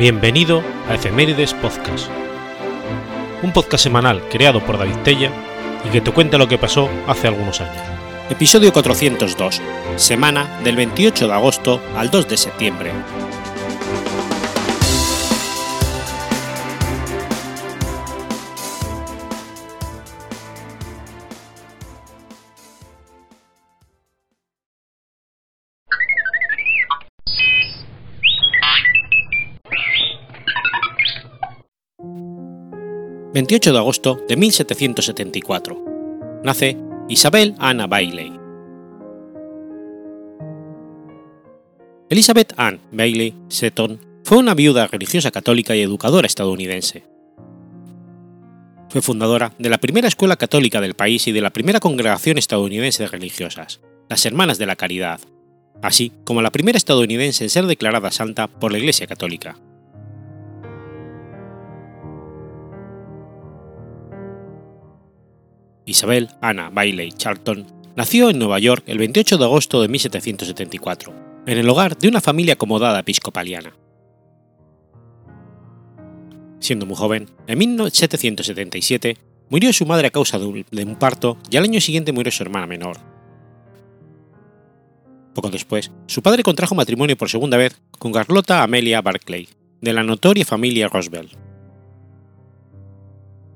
Bienvenido a Efemérides Podcast, un podcast semanal creado por David Tella y que te cuenta lo que pasó hace algunos años. Episodio 402, semana del 28 de agosto al 2 de septiembre. 28 de agosto de 1774. Nace Isabel Anna Bailey. Elizabeth Ann Bailey Seton fue una viuda religiosa católica y educadora estadounidense. Fue fundadora de la primera escuela católica del país y de la primera congregación estadounidense de religiosas, las Hermanas de la Caridad, así como la primera estadounidense en ser declarada santa por la Iglesia Católica. Isabel Anna Bailey Charlton nació en Nueva York el 28 de agosto de 1774, en el hogar de una familia acomodada episcopaliana. Siendo muy joven, en 1777 murió su madre a causa de un, parto y al año siguiente murió su hermana menor. Poco después, su padre contrajo matrimonio por segunda vez con Carlota Amelia Barclay, de la notoria familia Roosevelt.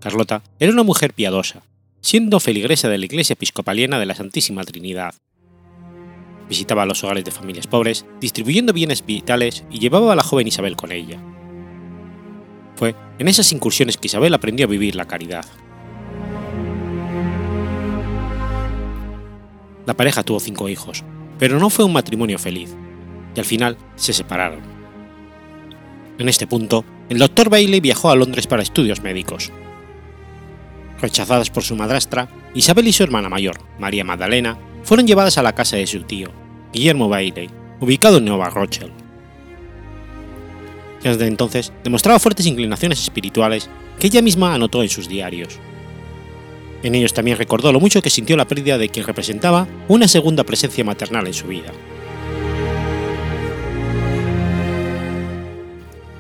Carlota era una mujer piadosa, siendo feligresa de la Iglesia Episcopaliana de la Santísima Trinidad. Visitaba los hogares de familias pobres, distribuyendo bienes vitales y llevaba a la joven Isabel con ella. Fue en esas incursiones que Isabel aprendió a vivir la caridad. La pareja tuvo cinco hijos, pero no fue un matrimonio feliz, y al final se separaron. En este punto, el doctor Bailey viajó a Londres para estudios médicos, Rechazadas por su madrastra, Isabel y su hermana mayor, María Magdalena, fueron llevadas a la casa de su tío, Guillermo Bailey, ubicado en Nueva Rochelle. Desde entonces demostraba fuertes inclinaciones espirituales que ella misma anotó en sus diarios. En ellos también recordó lo mucho que sintió la pérdida de quien representaba una segunda presencia maternal en su vida.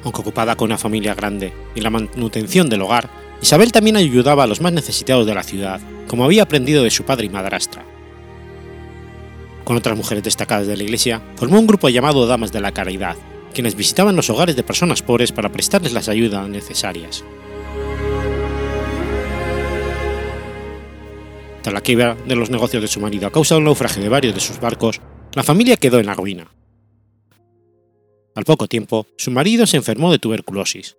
Aunque ocupada con una familia grande y la manutención del hogar, Isabel también ayudaba a los más necesitados de la ciudad, como había aprendido de su padre y madrastra. Con otras mujeres destacadas de la iglesia, formó un grupo llamado Damas de la Caridad, quienes visitaban los hogares de personas pobres para prestarles las ayudas necesarias. Tras la quiebra de los negocios de su marido a causa del naufragio de varios de sus barcos, la familia quedó en la ruina. Al poco tiempo, su marido se enfermó de tuberculosis,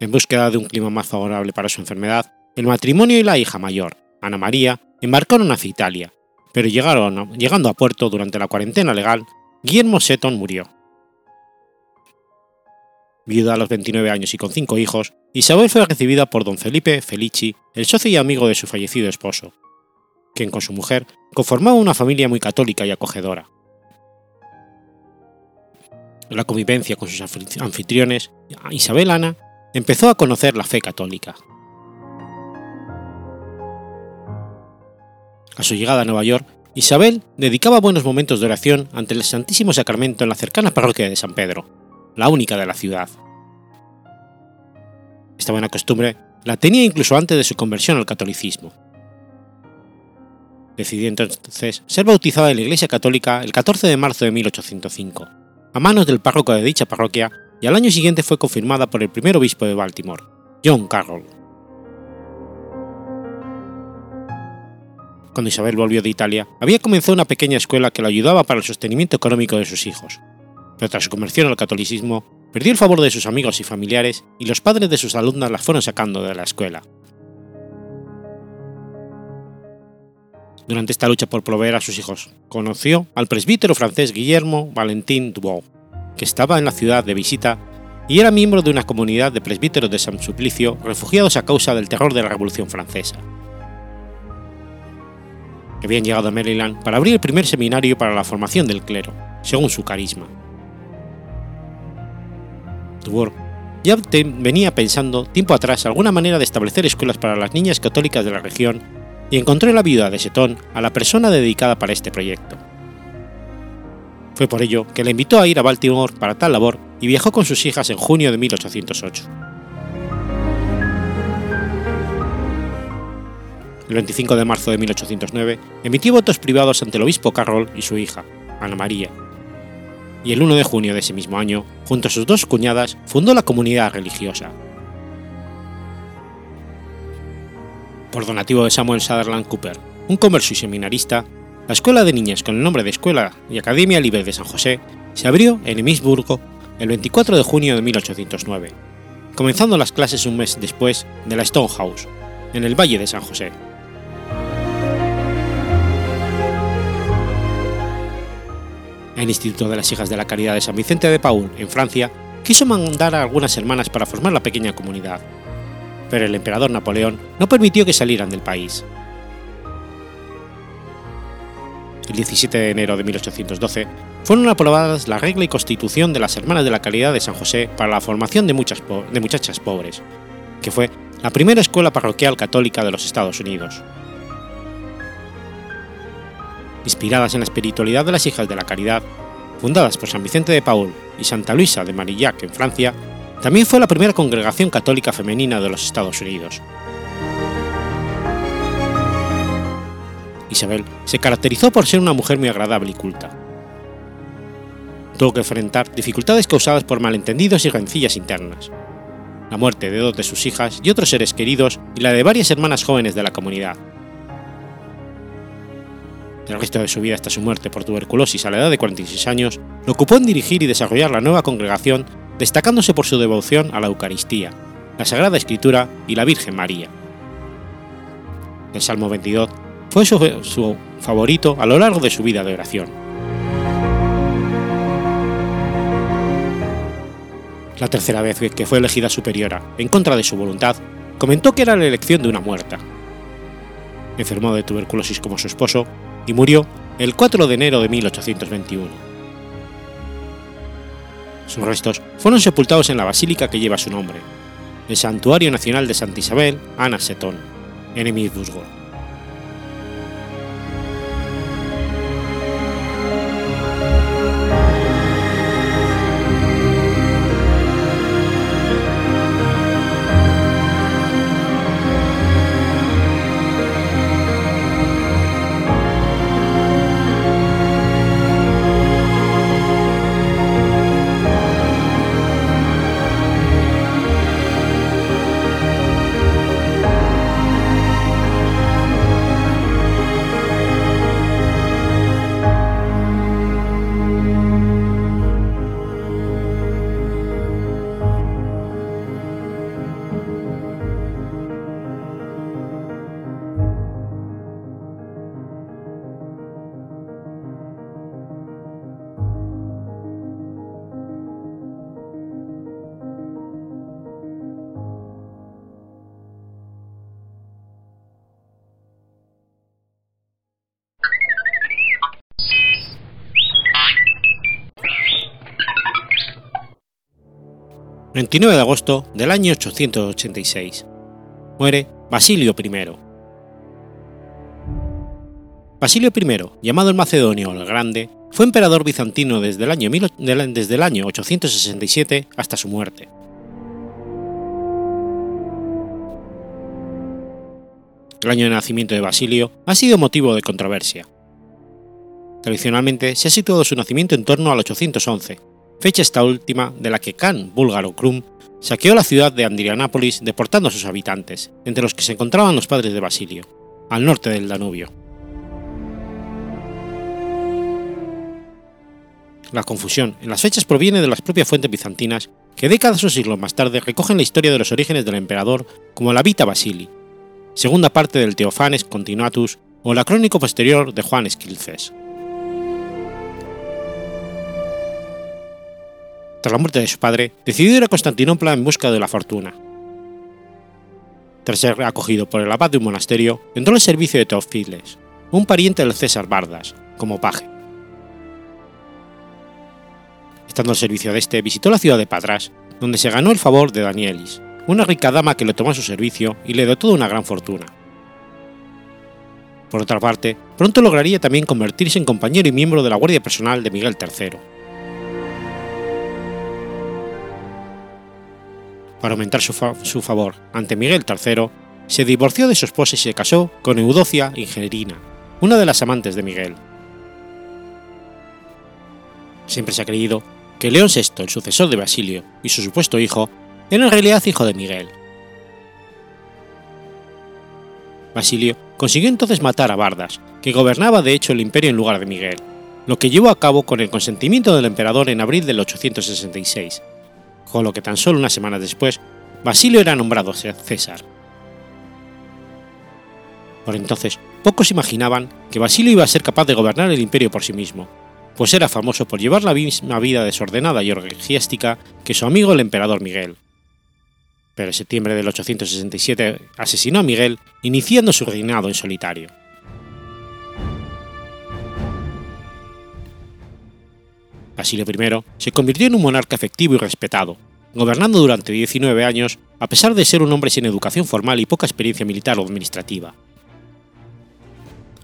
en búsqueda de un clima más favorable para su enfermedad, el matrimonio y la hija mayor, Ana María, embarcaron hacia Italia, pero llegaron, llegando a puerto durante la cuarentena legal, Guillermo Seton murió. Viuda a los 29 años y con cinco hijos, Isabel fue recibida por don Felipe Felici, el socio y amigo de su fallecido esposo, quien con su mujer conformaba una familia muy católica y acogedora. la convivencia con sus anfitriones, Isabel Ana empezó a conocer la fe católica. A su llegada a Nueva York, Isabel dedicaba buenos momentos de oración ante el Santísimo Sacramento en la cercana parroquia de San Pedro, la única de la ciudad. Esta buena costumbre la tenía incluso antes de su conversión al catolicismo. Decidió entonces ser bautizada en la Iglesia Católica el 14 de marzo de 1805, a manos del párroco de dicha parroquia, y al año siguiente fue confirmada por el primer obispo de Baltimore, John Carroll. Cuando Isabel volvió de Italia, había comenzado una pequeña escuela que la ayudaba para el sostenimiento económico de sus hijos, pero tras su conversión al catolicismo, perdió el favor de sus amigos y familiares y los padres de sus alumnas la fueron sacando de la escuela. Durante esta lucha por proveer a sus hijos, conoció al presbítero francés Guillermo Valentin Dubois, que estaba en la ciudad de visita y era miembro de una comunidad de presbíteros de San Suplicio refugiados a causa del terror de la Revolución Francesa. Habían llegado a Maryland para abrir el primer seminario para la formación del clero, según su carisma. Dubourg ya venía pensando tiempo atrás alguna manera de establecer escuelas para las niñas católicas de la región y encontró en la viuda de Setón a la persona dedicada para este proyecto Fue por ello que le invitó a ir a Baltimore para tal labor y viajó con sus hijas en junio de 1808. El 25 de marzo de 1809 emitió votos privados ante el obispo Carroll y su hija, Ana María, y el 1 de junio de ese mismo año, junto a sus dos cuñadas, fundó la comunidad religiosa. Por donativo de Samuel Sutherland Cooper, un converso y seminarista, la escuela de niñas con el nombre de Escuela y Academia Libre de San José se abrió en Emisburgo el 24 de junio de 1809, comenzando las clases un mes después de la Stone House, en el Valle de San José. El Instituto de las Hijas de la Caridad de San Vicente de Paul, en Francia, quiso mandar a algunas hermanas para formar la pequeña comunidad, pero el emperador Napoleón no permitió que salieran del país. El 17 de enero de 1812, fueron aprobadas la regla y constitución de las Hermanas de la Caridad de San José para la formación de, muchas de muchachas pobres, que fue la primera escuela parroquial católica de los Estados Unidos. Inspiradas en la espiritualidad de las Hijas de la Caridad, fundadas por San Vicente de Paul y Santa Luisa de Marillac en Francia, también fue la primera congregación católica femenina de los Estados Unidos. Isabel se caracterizó por ser una mujer muy agradable y culta. Tuvo que enfrentar dificultades causadas por malentendidos y rencillas internas, la muerte de dos de sus hijas y otros seres queridos y la de varias hermanas jóvenes de la comunidad. El resto de su vida hasta su muerte por tuberculosis a la edad de 46 años lo ocupó en dirigir y desarrollar la nueva congregación, destacándose por su devoción a la Eucaristía, la Sagrada Escritura y la Virgen María. El Salmo 22 fue su, favorito a lo largo de su vida de oración. La tercera vez que fue elegida superiora, en contra de su voluntad, comentó que era la elección de una muerta. Enfermó de tuberculosis como su esposo y murió el 4 de enero de 1821. Sus restos fueron sepultados en la basílica que lleva su nombre, el Santuario Nacional de Santa Isabel, Ana Setón, en Emilsburgo. 29 de agosto del año 886. Muere Basilio I. Basilio I, llamado el Macedonio el Grande, fue emperador bizantino desde el, año, desde el año 867 hasta su muerte. El año de nacimiento de Basilio ha sido motivo de controversia. Tradicionalmente se ha situado su nacimiento en torno al 811, fecha esta última de la que Khan búlgaro Krum saqueó la ciudad de Andrianápolis deportando a sus habitantes, entre los que se encontraban los padres de Basilio, al norte del Danubio. La confusión en las fechas proviene de las propias fuentes bizantinas que décadas o siglos más tarde recogen la historia de los orígenes del emperador como la Vita Basili, segunda parte del Teofanes Continuatus o la crónica posterior de Juan Esquilces. Tras la muerte de su padre, decidió ir a Constantinopla en busca de la fortuna. Tras ser acogido por el abad de un monasterio, entró al servicio de Teofiles, un pariente del César Bardas, como paje. Estando al servicio de este, visitó la ciudad de Patras, donde se ganó el favor de Danielis, una rica dama que le tomó a su servicio y le dotó de una gran fortuna. Por otra parte, pronto lograría también convertirse en compañero y miembro de la Guardia Personal de Miguel III. Para aumentar su, favor ante Miguel III, se divorció de su esposa y se casó con Eudocia Ingerina, una de las amantes de Miguel. Siempre se ha creído que León VI, el sucesor de Basilio y su supuesto hijo, era en realidad hijo de Miguel. Basilio consiguió entonces matar a Bardas, que gobernaba de hecho el imperio en lugar de Miguel, lo que llevó a cabo con el consentimiento del emperador en abril del 866, con lo que tan solo unas semanas después Basilio era nombrado César. Por entonces, pocos imaginaban que Basilio iba a ser capaz de gobernar el imperio por sí mismo, pues era famoso por llevar la misma vida desordenada y orgiástica que su amigo el emperador Miguel. Pero en septiembre del 867 asesinó a Miguel, iniciando su reinado en solitario. Basilio I se convirtió en un monarca efectivo y respetado, gobernando durante 19 años a pesar de ser un hombre sin educación formal y poca experiencia militar o administrativa.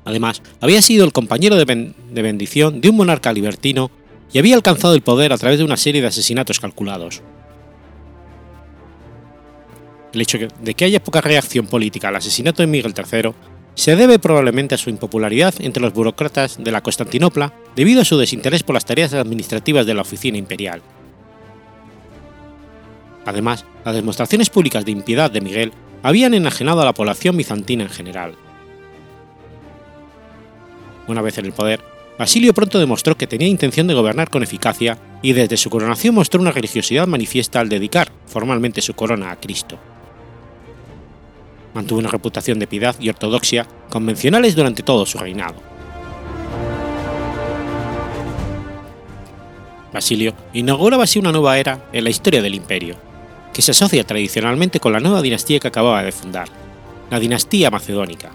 Además, había sido el compañero de, bendición de un monarca libertino y había alcanzado el poder a través de una serie de asesinatos calculados. El hecho de que haya poca reacción política al asesinato de Miguel III se debe probablemente a su impopularidad entre los burócratas de la Constantinopla debido a su desinterés por las tareas administrativas de la oficina imperial. Además, las demostraciones públicas de impiedad de Miguel habían enajenado a la población bizantina en general. Una vez en el poder, Basilio pronto demostró que tenía intención de gobernar con eficacia y desde su coronación mostró una religiosidad manifiesta al dedicar formalmente su corona a Cristo. Mantuvo una reputación de piedad y ortodoxia convencionales durante todo su reinado. Basilio inauguraba así una nueva era en la historia del imperio, que se asocia tradicionalmente con la nueva dinastía que acababa de fundar, la dinastía macedónica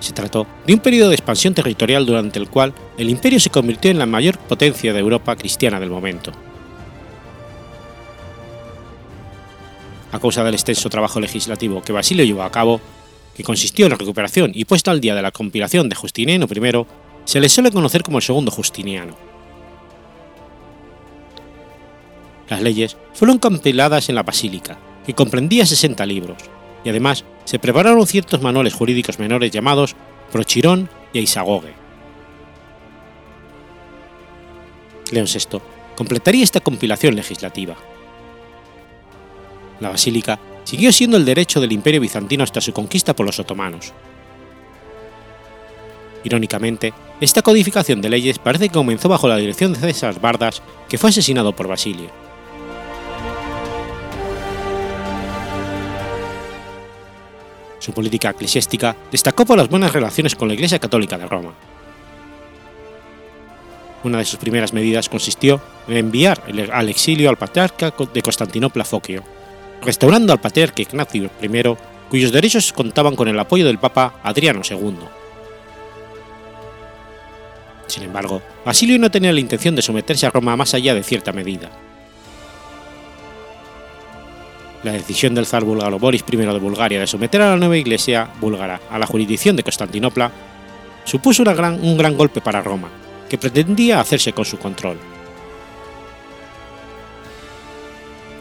Se trató de un periodo de expansión territorial durante el cual el imperio se convirtió en la mayor potencia de Europa cristiana del momento. A causa del extenso trabajo legislativo que Basilio llevó a cabo, que consistió en la recuperación y puesta al día de la compilación de Justiniano I, se le suele conocer como el segundo Justiniano. Las leyes fueron compiladas en la Basílica, que comprendía 60 libros, y además se prepararon ciertos manuales jurídicos menores llamados Prochirón y Aisagoge. León VI completaría esta compilación legislativa. La basílica siguió siendo el derecho del imperio bizantino hasta su conquista por los otomanos. Irónicamente, esta codificación de leyes parece que comenzó bajo la dirección de César Bardas, que fue asesinado por Basilio. Su política eclesiástica destacó por las buenas relaciones con la Iglesia Católica de Roma. Una de sus primeras medidas consistió en enviar al exilio al patriarca de Constantinopla Foquio, restaurando al patriarca Ignacio I, cuyos derechos contaban con el apoyo del Papa Adriano II. Sin embargo, Basilio no tenía la intención de someterse a Roma más allá de cierta medida la decisión del zar búlgaro Boris I de Bulgaria de someter a la nueva iglesia búlgara a la jurisdicción de Constantinopla supuso un gran golpe para Roma, que pretendía hacerse con su control.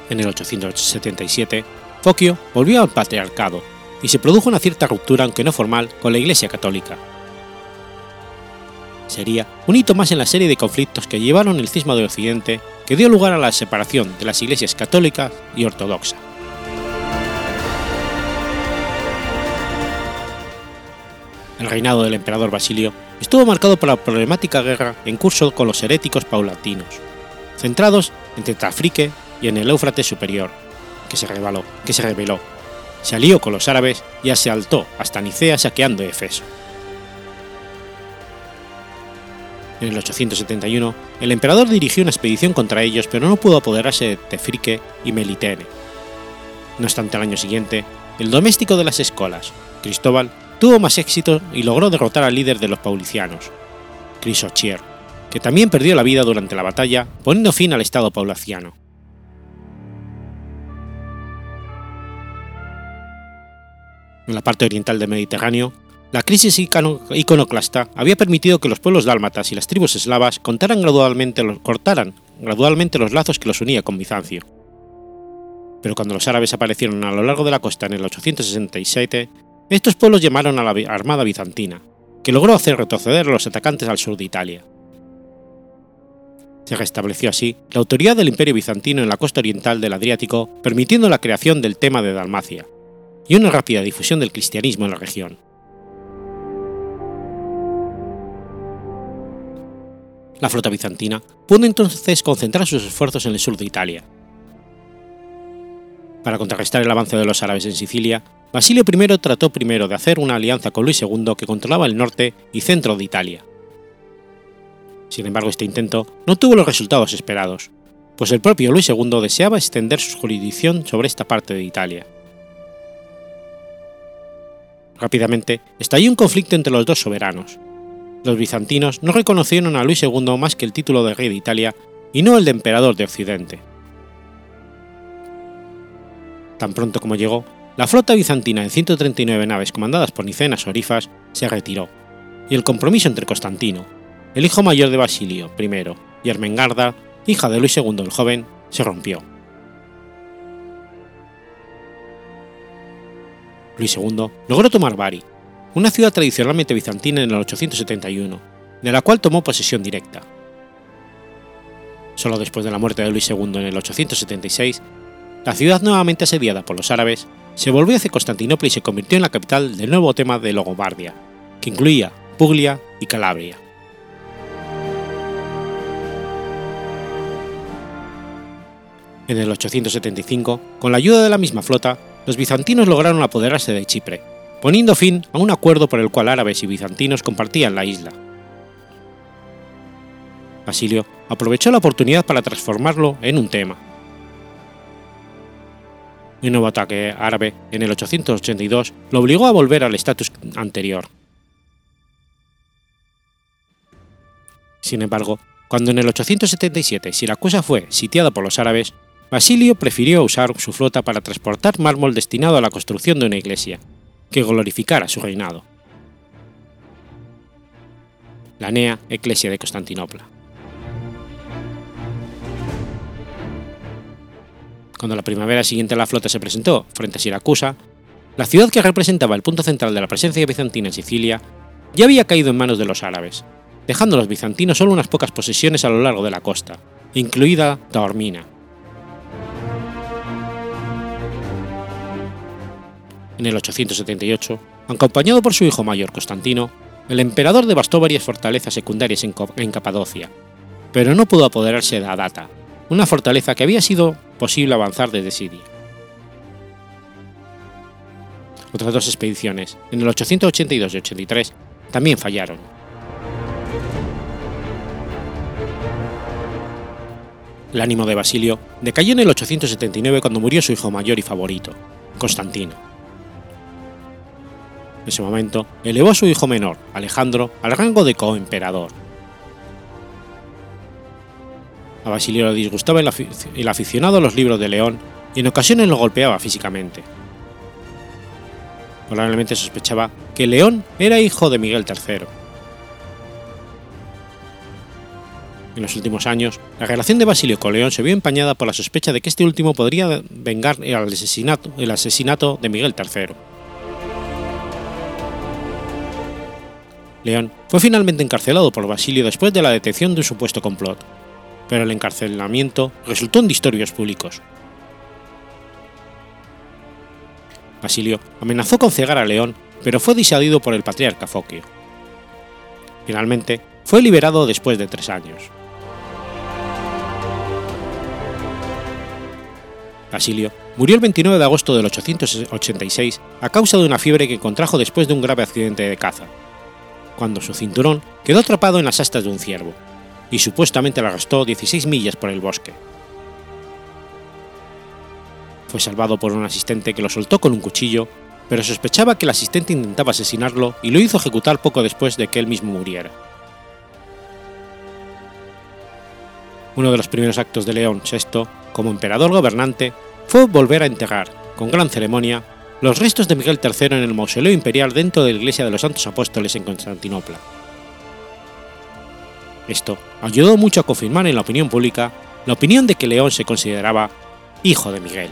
En el 877, Foquio volvió al patriarcado y se produjo una cierta ruptura, aunque no formal, con la Iglesia católica. Sería un hito más en la serie de conflictos que llevaron el cisma de Occidente que dio lugar a la separación de las iglesias católica y ortodoxa. el reinado del emperador Basilio estuvo marcado por la problemática guerra en curso con los heréticos paulatinos, centrados en Tetrafrique y en el Éufrates superior, que se, reveló, que se rebeló, se alió con los árabes y asaltó hasta Nicea saqueando Efeso. En el 871, el emperador dirigió una expedición contra ellos, pero no pudo apoderarse de Tefrique y Melitene. No obstante, al año siguiente, el doméstico de las escolas, Cristóbal, tuvo más éxito y logró derrotar al líder de los paulicianos, Crisochier, que también perdió la vida durante la batalla, poniendo fin al Estado paulaciano. En la parte oriental del Mediterráneo, la crisis iconoclasta había permitido que los pueblos dálmatas y las tribus eslavas gradualmente, cortaran gradualmente los lazos que los unía con Bizancio. Pero cuando los árabes aparecieron a lo largo de la costa en el 867, estos pueblos llamaron a la armada bizantina, que logró hacer retroceder a los atacantes al sur de Italia. Se restableció así la autoridad del imperio bizantino en la costa oriental del Adriático, permitiendo la creación del tema de Dalmacia, y una rápida difusión del cristianismo en la región. La flota bizantina pudo entonces concentrar sus esfuerzos en el sur de Italia. Para contrarrestar el avance de los árabes en Sicilia, Basilio I trató primero de hacer una alianza con Luis II que controlaba el norte y centro de Italia. Sin embargo, este intento no tuvo los resultados esperados, pues el propio Luis II deseaba extender su jurisdicción sobre esta parte de Italia. Rápidamente estalló un conflicto entre los dos soberanos, los bizantinos no reconocieron a Luis II más que el título de rey de Italia y no el de emperador de Occidente. Tan pronto como llegó, la flota bizantina de 139 naves comandadas por Nicenas Orifas se retiró, y el compromiso entre Constantino, el hijo mayor de Basilio I, y Ermengarda, hija de Luis II el joven, se rompió. Luis II logró tomar Bari, una ciudad tradicionalmente bizantina en el 871, de la cual tomó posesión directa. Solo después de la muerte de Luis II en el 876, la ciudad nuevamente asediada por los árabes se volvió hacia Constantinopla y se convirtió en la capital del nuevo tema de Logobardia, que incluía Puglia y Calabria. En el 875, con la ayuda de la misma flota, los bizantinos lograron apoderarse de Chipre, poniendo fin a un acuerdo por el cual árabes y bizantinos compartían la isla. Basilio aprovechó la oportunidad para transformarlo en un tema. Un nuevo ataque árabe en el 882 lo obligó a volver al estatus anterior. Sin embargo, cuando en el 877 Siracusa fue sitiada por los árabes, Basilio prefirió usar su flota para transportar mármol destinado a la construcción de una iglesia, que glorificara su reinado. La Nea Eclesia de Constantinopla. Cuando la primavera siguiente la flota se presentó frente a Siracusa, la ciudad que representaba el punto central de la presencia bizantina en Sicilia ya había caído en manos de los árabes, dejando a los bizantinos solo unas pocas posesiones a lo largo de la costa, incluida Taormina, en el 878, acompañado por su hijo mayor Constantino, el emperador devastó varias fortalezas secundarias en, Capadocia, pero no pudo apoderarse de Adata, una fortaleza que había sido posible avanzar desde Siria. Otras dos expediciones, en el 882 y 83, también fallaron. El ánimo de Basilio decayó en el 879 cuando murió su hijo mayor y favorito, Constantino en ese momento, elevó a su hijo menor, Alejandro, al rango de coemperador. A Basilio le disgustaba el, aficionado a los libros de León y en ocasiones lo golpeaba físicamente. Probablemente sospechaba que León era hijo de Miguel III. En los últimos años, la relación de Basilio con León se vio empañada por la sospecha de que este último podría vengar el asesinato, el asesinato de Miguel III. León fue finalmente encarcelado por Basilio después de la detección de un supuesto complot, pero el encarcelamiento resultó en disturbios públicos. Basilio amenazó con cegar a León, pero fue disuadido por el patriarca Foquio. Finalmente, fue liberado después de tres años. Basilio murió el 29 de agosto del 886 a causa de una fiebre que contrajo después de un grave accidente de caza, cuando su cinturón quedó atrapado en las astas de un ciervo, y supuestamente arrastró 16 millas por el bosque. Fue salvado por un asistente que lo soltó con un cuchillo, pero sospechaba que el asistente intentaba asesinarlo y lo hizo ejecutar poco después de que él mismo muriera. Uno de los primeros actos de León VI, como emperador gobernante, fue volver a enterrar, con gran ceremonia, los restos de Miguel III en el mausoleo imperial dentro de la iglesia de los Santos Apóstoles en Constantinopla. Esto ayudó mucho a confirmar en la opinión pública la opinión de que León se consideraba hijo de Miguel.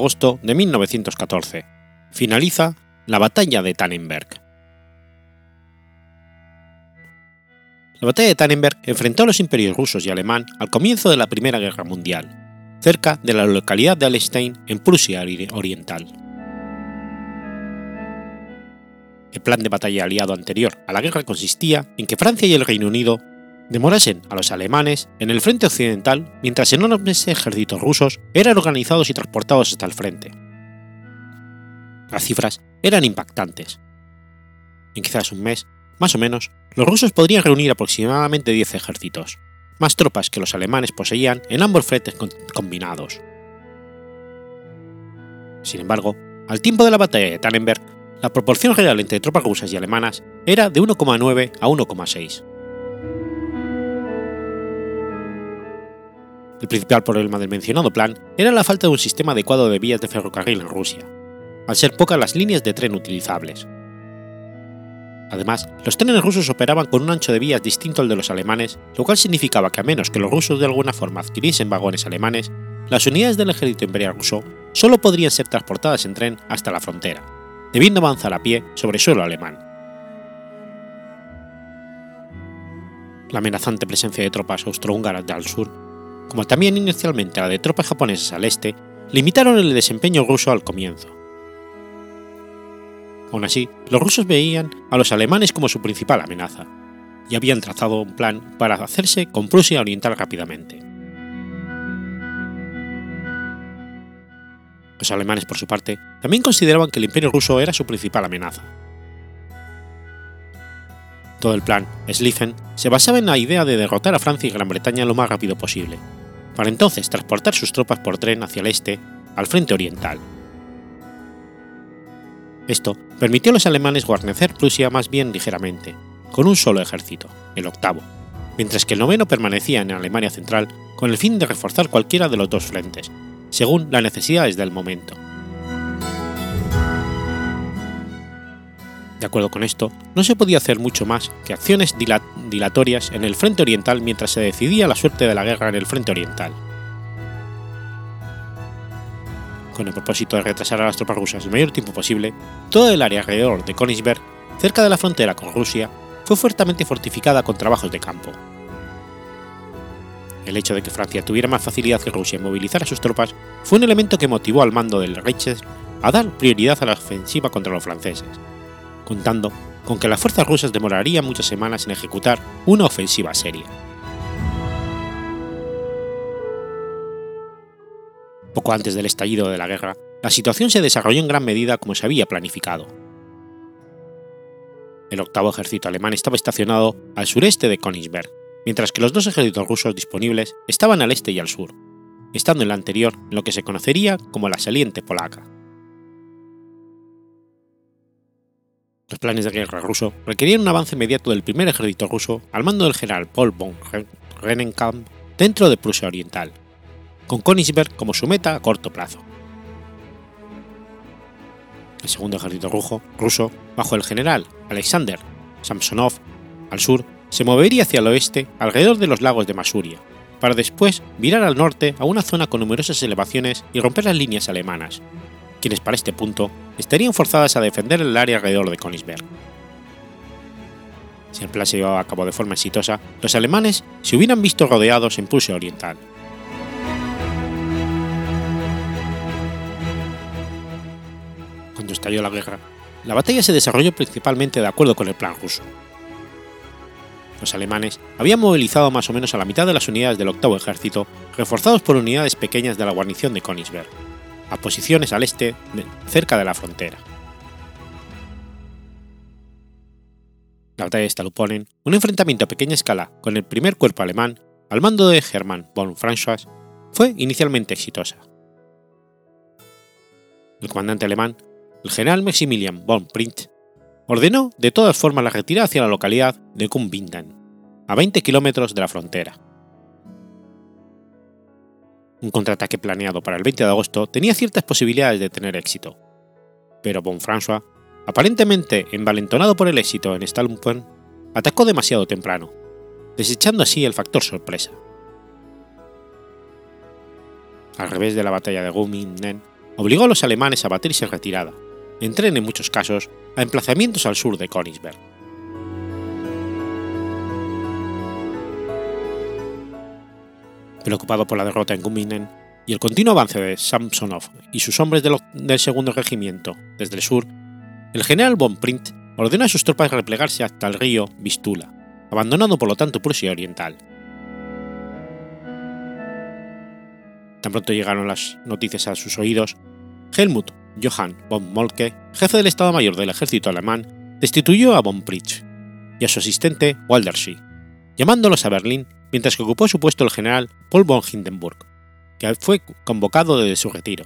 Agosto de 1914. Finaliza la Batalla de Tannenberg. La Batalla de Tannenberg enfrentó a los imperios rusos y alemán al comienzo de la Primera Guerra Mundial, cerca de la localidad de Allenstein en Prusia Oriental. El plan de batalla aliado anterior a la guerra consistía en que Francia y el Reino Unido demorasen a los alemanes en el frente occidental mientras enormes ejércitos rusos eran organizados y transportados hasta el frente. Las cifras eran impactantes. En quizás un mes, más o menos, los rusos podrían reunir aproximadamente 10 ejércitos, más tropas que los alemanes poseían en ambos frentes combinados. Sin embargo, al tiempo de la batalla de Tannenberg, la proporción real entre tropas rusas y alemanas era de 1,9 a 1,6. El principal problema del mencionado plan era la falta de un sistema adecuado de vías de ferrocarril en Rusia, al ser pocas las líneas de tren utilizables. Además, los trenes rusos operaban con un ancho de vías distinto al de los alemanes, lo cual significaba que a menos que los rusos de alguna forma adquiriesen vagones alemanes, las unidades del ejército imperial ruso solo podrían ser transportadas en tren hasta la frontera, debiendo avanzar a pie sobre suelo alemán. La amenazante presencia de tropas austrohúngaras al sur como también inicialmente la de tropas japonesas al este, limitaron el desempeño ruso al comienzo. Aún así, los rusos veían a los alemanes como su principal amenaza, y habían trazado un plan para hacerse con Prusia Oriental rápidamente. Los alemanes, por su parte, también consideraban que el imperio ruso era su principal amenaza. Todo el plan Schlieffen se basaba en la idea de derrotar a Francia y Gran Bretaña lo más rápido posible, para entonces transportar sus tropas por tren hacia el este, al frente oriental. Esto permitió a los alemanes guarnecer Prusia más bien ligeramente, con un solo ejército, el octavo, mientras que el noveno permanecía en Alemania Central con el fin de reforzar cualquiera de los dos frentes, según las necesidades del momento. De acuerdo con esto, no se podía hacer mucho más que acciones dilatorias en el frente oriental mientras se decidía la suerte de la guerra en el frente oriental. Con el propósito de retrasar a las tropas rusas el mayor tiempo posible, todo el área alrededor de Königsberg, cerca de la frontera con Rusia, fue fuertemente fortificada con trabajos de campo. El hecho de que Francia tuviera más facilidad que Rusia en movilizar a sus tropas fue un elemento que motivó al mando del Reichswehr a dar prioridad a la ofensiva contra los franceses contando con que las fuerzas rusas demorarían muchas semanas en ejecutar una ofensiva seria. Poco antes del estallido de la guerra, la situación se desarrolló en gran medida como se había planificado. El octavo ejército alemán estaba estacionado al sureste de Königsberg, mientras que los dos ejércitos rusos disponibles estaban al este y al sur, estando en la anterior en lo que se conocería como la saliente polaca. Los planes de guerra ruso requerían un avance inmediato del primer ejército ruso al mando del general Paul von Rennenkamp dentro de Prusia Oriental, con Königsberg como su meta a corto plazo. El segundo ejército ruso, ruso bajo el general Alexander Samsonov, al sur, se movería hacia el oeste alrededor de los lagos de Masuria, para después virar al norte a una zona con numerosas elevaciones y romper las líneas alemanas, quienes para este punto estarían forzadas a defender el área alrededor de Königsberg. Si el plan se llevaba a cabo de forma exitosa, los alemanes se hubieran visto rodeados en Prusia Oriental. Cuando estalló la guerra, la batalla se desarrolló principalmente de acuerdo con el plan ruso. Los alemanes habían movilizado más o menos a la mitad de las unidades del octavo ejército, reforzados por unidades pequeñas de la guarnición de Königsberg, a posiciones al este, cerca de la frontera. La batalla de Staluponen, un enfrentamiento a pequeña escala con el primer cuerpo alemán, al mando de Hermann von François, fue inicialmente exitosa. El comandante alemán, el general Maximilian von Prinz, ordenó de todas formas la retirada hacia la localidad de Kumbinden, a 20 kilómetros de la frontera. Un contraataque planeado para el 20 de agosto tenía ciertas posibilidades de tener éxito, pero Bonfrancois, aparentemente envalentonado por el éxito en Stalumpen, atacó demasiado temprano, desechando así el factor sorpresa. Al revés de la batalla de Guminen, obligó a los alemanes a batirse en retirada, en tren en muchos casos, a emplazamientos al sur de Königsberg. Preocupado por la derrota en Guminen y el continuo avance de Samsonov y sus hombres del, segundo regimiento desde el sur, el general von Prinz ordenó a sus tropas replegarse hasta el río Vistula, abandonando por lo tanto Prusia Oriental. Tan pronto llegaron las noticias a sus oídos, Helmut Johann von Moltke, jefe del Estado Mayor del ejército alemán, destituyó a von Pritsch y a su asistente Waldersee, llamándolos a Berlín mientras que ocupó su puesto el general Paul von Hindenburg, que fue convocado desde su retiro.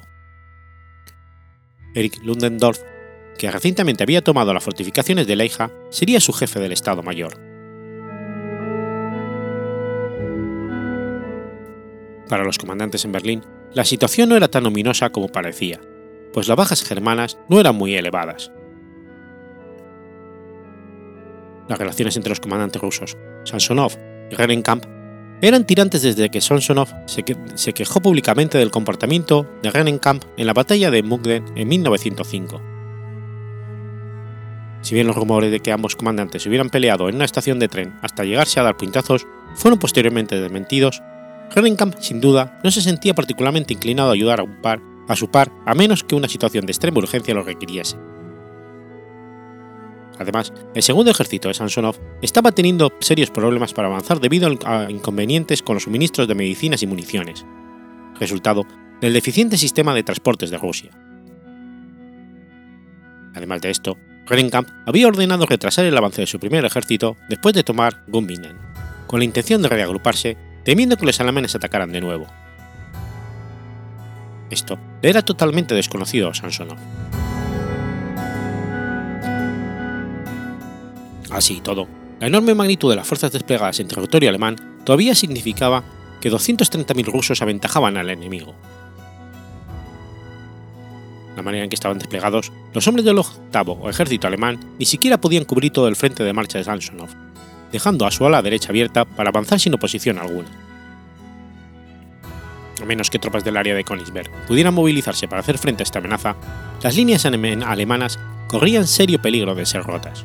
Erich Ludendorff, que recientemente había tomado las fortificaciones de Leija, sería su jefe del Estado Mayor. Para los comandantes en Berlín, la situación no era tan ominosa como parecía, pues las bajas germanas no eran muy elevadas. Las relaciones entre los comandantes rusos, Sansonov Rennenkamp, eran tirantes desde que Samsonov se, quejó públicamente del comportamiento de Rennenkamp en la batalla de Mukden en 1905. Si bien los rumores de que ambos comandantes se hubieran peleado en una estación de tren hasta llegarse a dar puntazos fueron posteriormente desmentidos, Rennenkamp sin duda no se sentía particularmente inclinado a ayudar a un par a su par a menos que una situación de extrema urgencia lo requiriese. Además, el segundo ejército de Samsonov estaba teniendo serios problemas para avanzar debido a inconvenientes con los suministros de medicinas y municiones, resultado del deficiente sistema de transportes de Rusia. Además de esto, Rennenkamp había ordenado retrasar el avance de su primer ejército después de tomar Gumbinen, con la intención de reagruparse, temiendo que los alemanes atacaran de nuevo. Esto le era totalmente desconocido a Samsonov. Así y todo, la enorme magnitud de las fuerzas desplegadas en territorio alemán todavía significaba que 230.000 rusos aventajaban al enemigo. La manera en que estaban desplegados, los hombres del octavo o ejército alemán ni siquiera podían cubrir todo el frente de marcha de Samsonov, dejando a su ala derecha abierta para avanzar sin oposición alguna a menos que tropas del área de Königsberg pudieran movilizarse para hacer frente a esta amenaza, las líneas alemanas corrían serio peligro de ser rotas.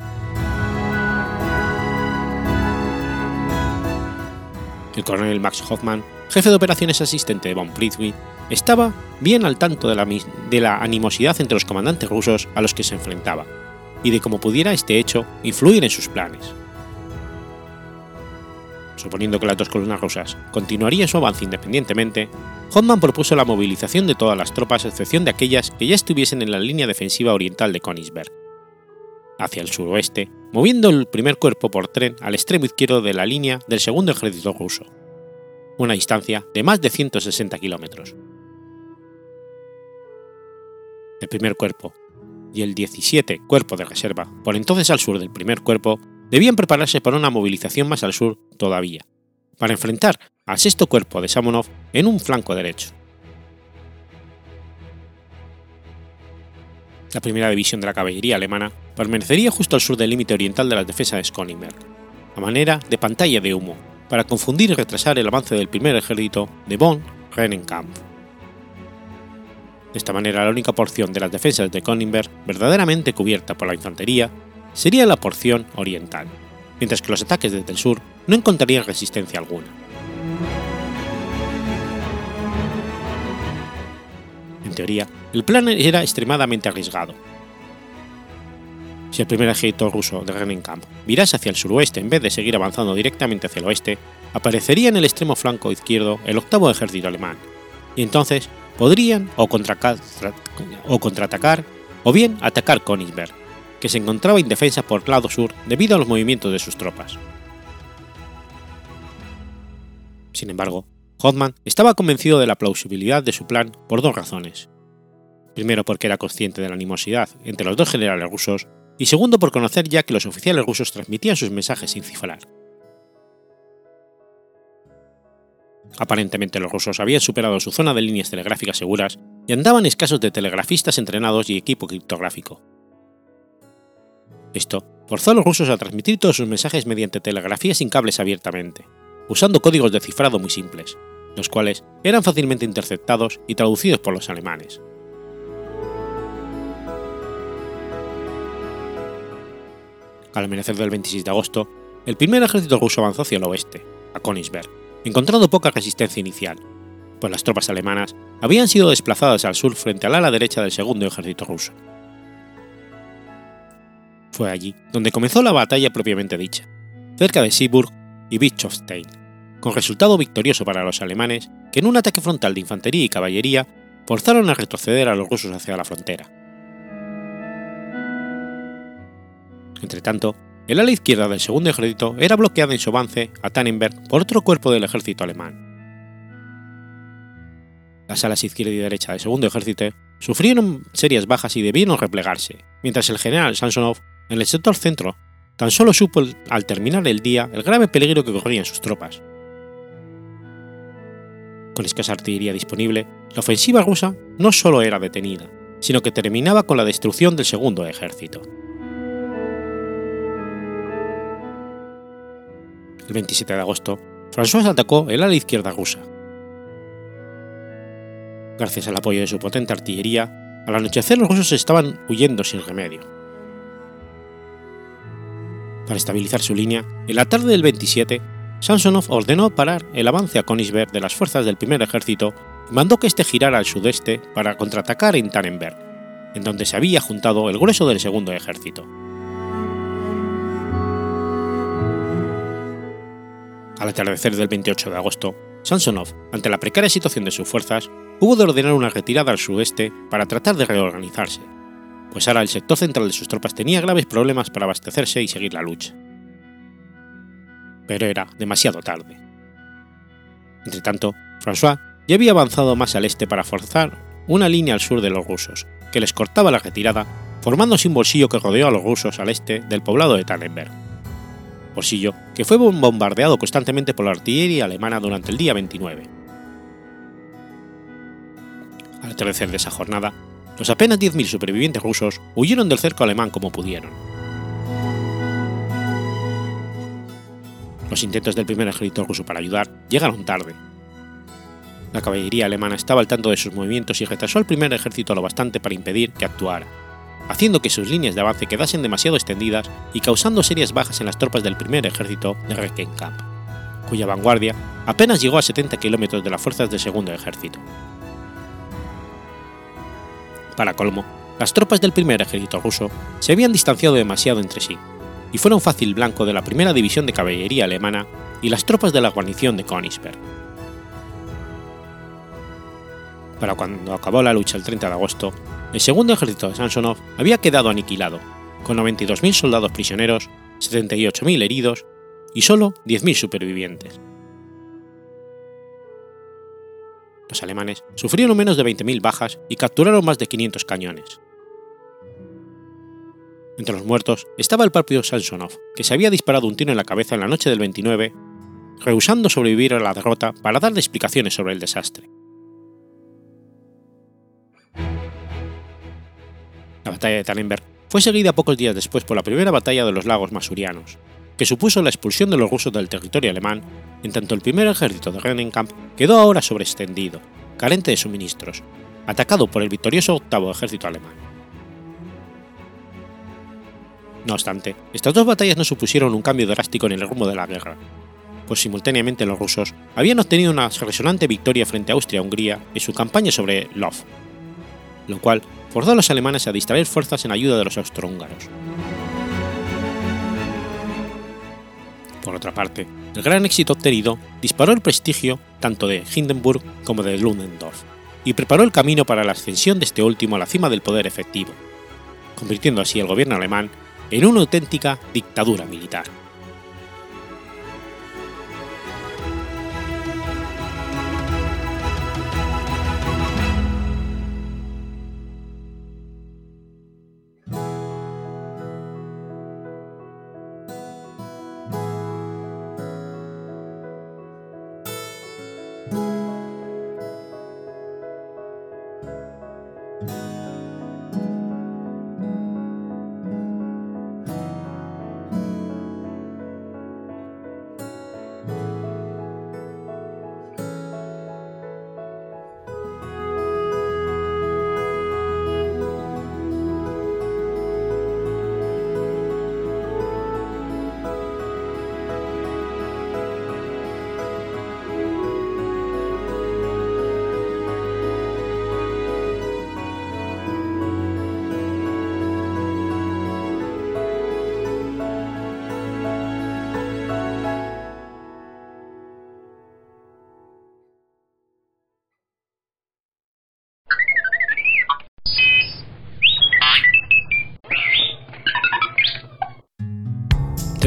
El coronel Max Hoffmann, jefe de operaciones asistente de von Pritwitz, estaba bien al tanto de la, de la animosidad entre los comandantes rusos a los que se enfrentaba, y de cómo pudiera este hecho influir en sus planes. Suponiendo que las dos columnas rusas continuarían su avance independientemente, Hoffman propuso la movilización de todas las tropas a excepción de aquellas que ya estuviesen en la línea defensiva oriental de Königsberg, hacia el suroeste, moviendo el primer cuerpo por tren al extremo izquierdo de la línea del segundo ejército ruso, una distancia de más de 160 kilómetros. El primer cuerpo, y el 17 Cuerpo de Reserva, por entonces al sur del primer cuerpo, debían prepararse para una movilización más al sur todavía, para enfrentar al sexto cuerpo de Samonov en un flanco derecho. La primera división de la caballería alemana permanecería justo al sur del límite oriental de las defensas de Königsberg, a manera de pantalla de humo, para confundir y retrasar el avance del primer ejército de von Rennenkampf. De esta manera, la única porción de las defensas de Königsberg verdaderamente cubierta por la infantería sería la porción oriental, mientras que los ataques desde el sur no encontrarían resistencia alguna. En teoría, el plan era extremadamente arriesgado. Si el primer ejército ruso de Rennenkampf virase hacia el suroeste en vez de seguir avanzando directamente hacia el oeste, aparecería en el extremo flanco izquierdo el octavo ejército alemán, y entonces podrían o, o contraatacar o bien atacar Königsberg, que se encontraba indefensa por el lado sur debido a los movimientos de sus tropas. Sin embargo, Hoffman estaba convencido de la plausibilidad de su plan por dos razones. Primero porque era consciente de la animosidad entre los dos generales rusos y segundo por conocer ya que los oficiales rusos transmitían sus mensajes sin cifrar. Aparentemente los rusos habían superado su zona de líneas telegráficas seguras y andaban escasos de telegrafistas entrenados y equipo criptográfico. Esto forzó a los rusos a transmitir todos sus mensajes mediante telegrafía sin cables abiertamente, usando códigos de cifrado muy simples, los cuales eran fácilmente interceptados y traducidos por los alemanes. Al amanecer del 26 de agosto, el primer ejército ruso avanzó hacia el oeste, a Königsberg, encontrando poca resistencia inicial, pues las tropas alemanas habían sido desplazadas al sur frente al ala derecha del segundo ejército ruso. Fue allí donde comenzó la batalla propiamente dicha, cerca de Seeburg y Bischofstein, con resultado victorioso para los alemanes que en un ataque frontal de infantería y caballería forzaron a retroceder a los rusos hacia la frontera. Entretanto, el ala izquierda del segundo ejército era bloqueada en su avance a Tannenberg por otro cuerpo del ejército alemán. Las alas izquierda y derecha del segundo ejército sufrieron serias bajas y debieron replegarse, mientras el general Samsonov, en el sector centro, tan solo supo al terminar el día el grave peligro que corrían sus tropas. Con escasa artillería disponible, la ofensiva rusa no solo era detenida, sino que terminaba con la destrucción del segundo ejército. El 27 de agosto, François atacó el ala izquierda rusa. Gracias al apoyo de su potente artillería, al anochecer los rusos estaban huyendo sin remedio. Para estabilizar su línea, en la tarde del 27, Samsonov ordenó parar el avance a Königsberg de las fuerzas del primer ejército y mandó que éste girara al sudeste para contraatacar en Tannenberg, en donde se había juntado el grueso del segundo ejército. Al atardecer del 28 de agosto, Samsonov, ante la precaria situación de sus fuerzas, hubo de ordenar una retirada al sudeste para tratar de reorganizarse, pues ahora el sector central de sus tropas tenía graves problemas para abastecerse y seguir la lucha. Pero era demasiado tarde. Entretanto, François ya había avanzado más al este para forzar una línea al sur de los rusos, que les cortaba la retirada, formándose un bolsillo que rodeó a los rusos al este del poblado de Tannenberg bolsillo que fue bombardeado constantemente por la artillería alemana durante el día 29. Al atardecer de esa jornada, los apenas 10.000 supervivientes rusos huyeron del cerco alemán como pudieron. Los intentos del primer ejército ruso para ayudar llegaron tarde. La caballería alemana estaba al tanto de sus movimientos y retrasó al primer ejército lo bastante para impedir que actuara, haciendo que sus líneas de avance quedasen demasiado extendidas y causando serias bajas en las tropas del primer ejército de Reckenkamp, cuya vanguardia apenas llegó a 70 kilómetros de las fuerzas del segundo ejército. Para colmo, las tropas del primer ejército ruso se habían distanciado demasiado entre sí, y fueron fácil blanco de la primera división de caballería alemana y las tropas de la guarnición de Königsberg. Para cuando acabó la lucha el 30 de agosto, el segundo ejército de Samsonov había quedado aniquilado, con 92.000 soldados prisioneros, 78.000 heridos y solo 10.000 supervivientes. Los alemanes sufrieron menos de 20.000 bajas y capturaron más de 500 cañones. Entre los muertos estaba el propio Samsonov, que se había disparado un tiro en la cabeza en la noche del 29, rehusando sobrevivir a la derrota para darle explicaciones sobre el desastre. La batalla de Tannenberg fue seguida pocos días después por la primera batalla de los lagos masurianos, que supuso la expulsión de los rusos del territorio alemán, en tanto el primer ejército de Rennenkamp quedó ahora sobreextendido, carente de suministros, atacado por el victorioso octavo ejército alemán. No obstante, estas dos batallas no supusieron un cambio drástico en el rumbo de la guerra, pues simultáneamente los rusos habían obtenido una resonante victoria frente a Austria-Hungría en su campaña sobre Lov, lo cual forzó a los alemanes a distraer fuerzas en ayuda de los austrohúngaros. Por otra parte, el gran éxito obtenido disparó el prestigio tanto de Hindenburg como de Ludendorff y preparó el camino para la ascensión de este último a la cima del poder efectivo, convirtiendo así el gobierno alemán en una auténtica dictadura militar.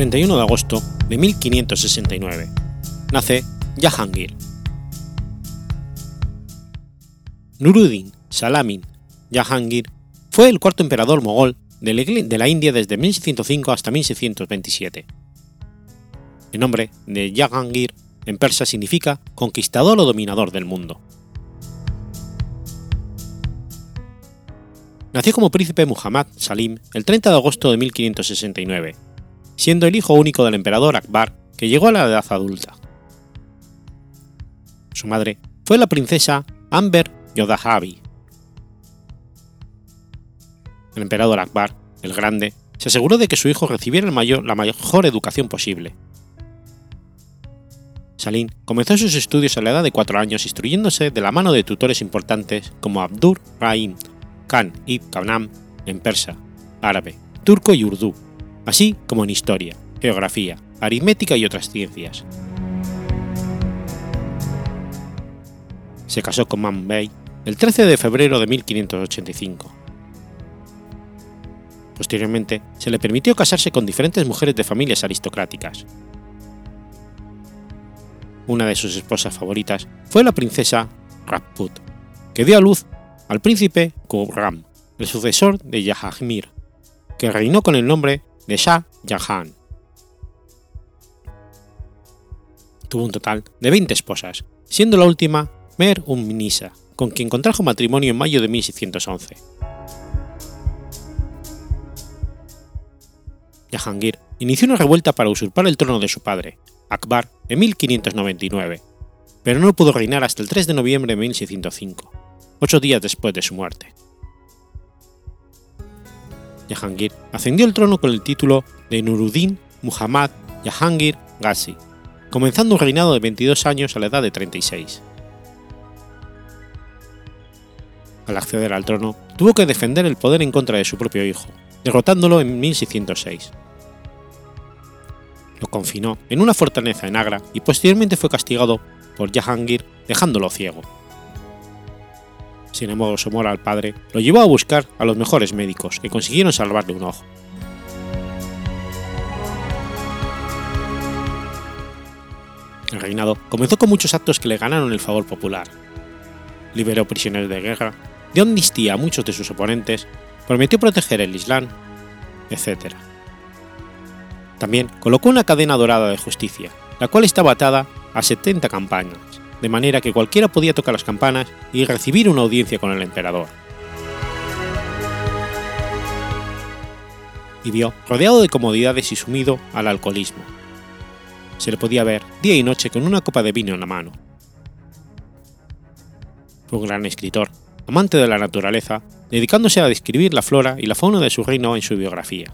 31 de agosto de 1569. Nace Jahangir. Nuruddin Salamin Jahangir fue el cuarto emperador mogol de la India desde 1605 hasta 1627. El nombre de Jahangir en persa significa conquistador o dominador del mundo. Nació como príncipe Muhammad Salim el 30 de agosto de 1569 siendo el hijo único del emperador Akbar, que llegó a la edad adulta. Su madre fue la princesa Amber Yodahabi. El emperador Akbar, el Grande, se aseguró de que su hijo recibiera la mejor educación posible. Salim comenzó sus estudios a la edad de cuatro años instruyéndose de la mano de tutores importantes como Abdur Rahim Khan ibn Kanam en persa, árabe, turco y urdu, así como en historia, geografía, aritmética y otras ciencias. Se casó con Man Bei el 13 de febrero de 1585. Posteriormente, se le permitió casarse con diferentes mujeres de familias aristocráticas. Una de sus esposas favoritas fue la princesa Rajput, que dio a luz al príncipe Khurram, el sucesor de Jahangir, que reinó con el nombre de Shah Jahan. Tuvo un total de 20 esposas, siendo la última Mer Nisa, con quien contrajo matrimonio en mayo de 1611. Jahangir inició una revuelta para usurpar el trono de su padre, Akbar, en 1599, pero no pudo reinar hasta el 3 de noviembre de 1605, ocho días después de su muerte. Jahangir ascendió al trono con el título de Nuruddin Muhammad Jahangir Ghazi, comenzando un reinado de 22 años a la edad de 36. Al acceder al trono, tuvo que defender el poder en contra de su propio hijo, derrotándolo en 1606. Lo confinó en una fortaleza en Agra y posteriormente fue castigado por Jahangir dejándolo ciego. Sin embargo, su amor al padre lo llevó a buscar a los mejores médicos que consiguieron salvarle un ojo. El reinado comenzó con muchos actos que le ganaron el favor popular. Liberó prisioneros de guerra, dio amnistía a muchos de sus oponentes, prometió proteger el Islam, etc. También colocó una cadena dorada de justicia, la cual estaba atada a 70 campanas, de manera que cualquiera podía tocar las campanas y recibir una audiencia con el emperador. Vivió rodeado de comodidades y sumido al alcoholismo. Se le podía ver día y noche con una copa de vino en la mano. Fue un gran escritor, amante de la naturaleza, dedicándose a describir la flora y la fauna de su reino en su biografía.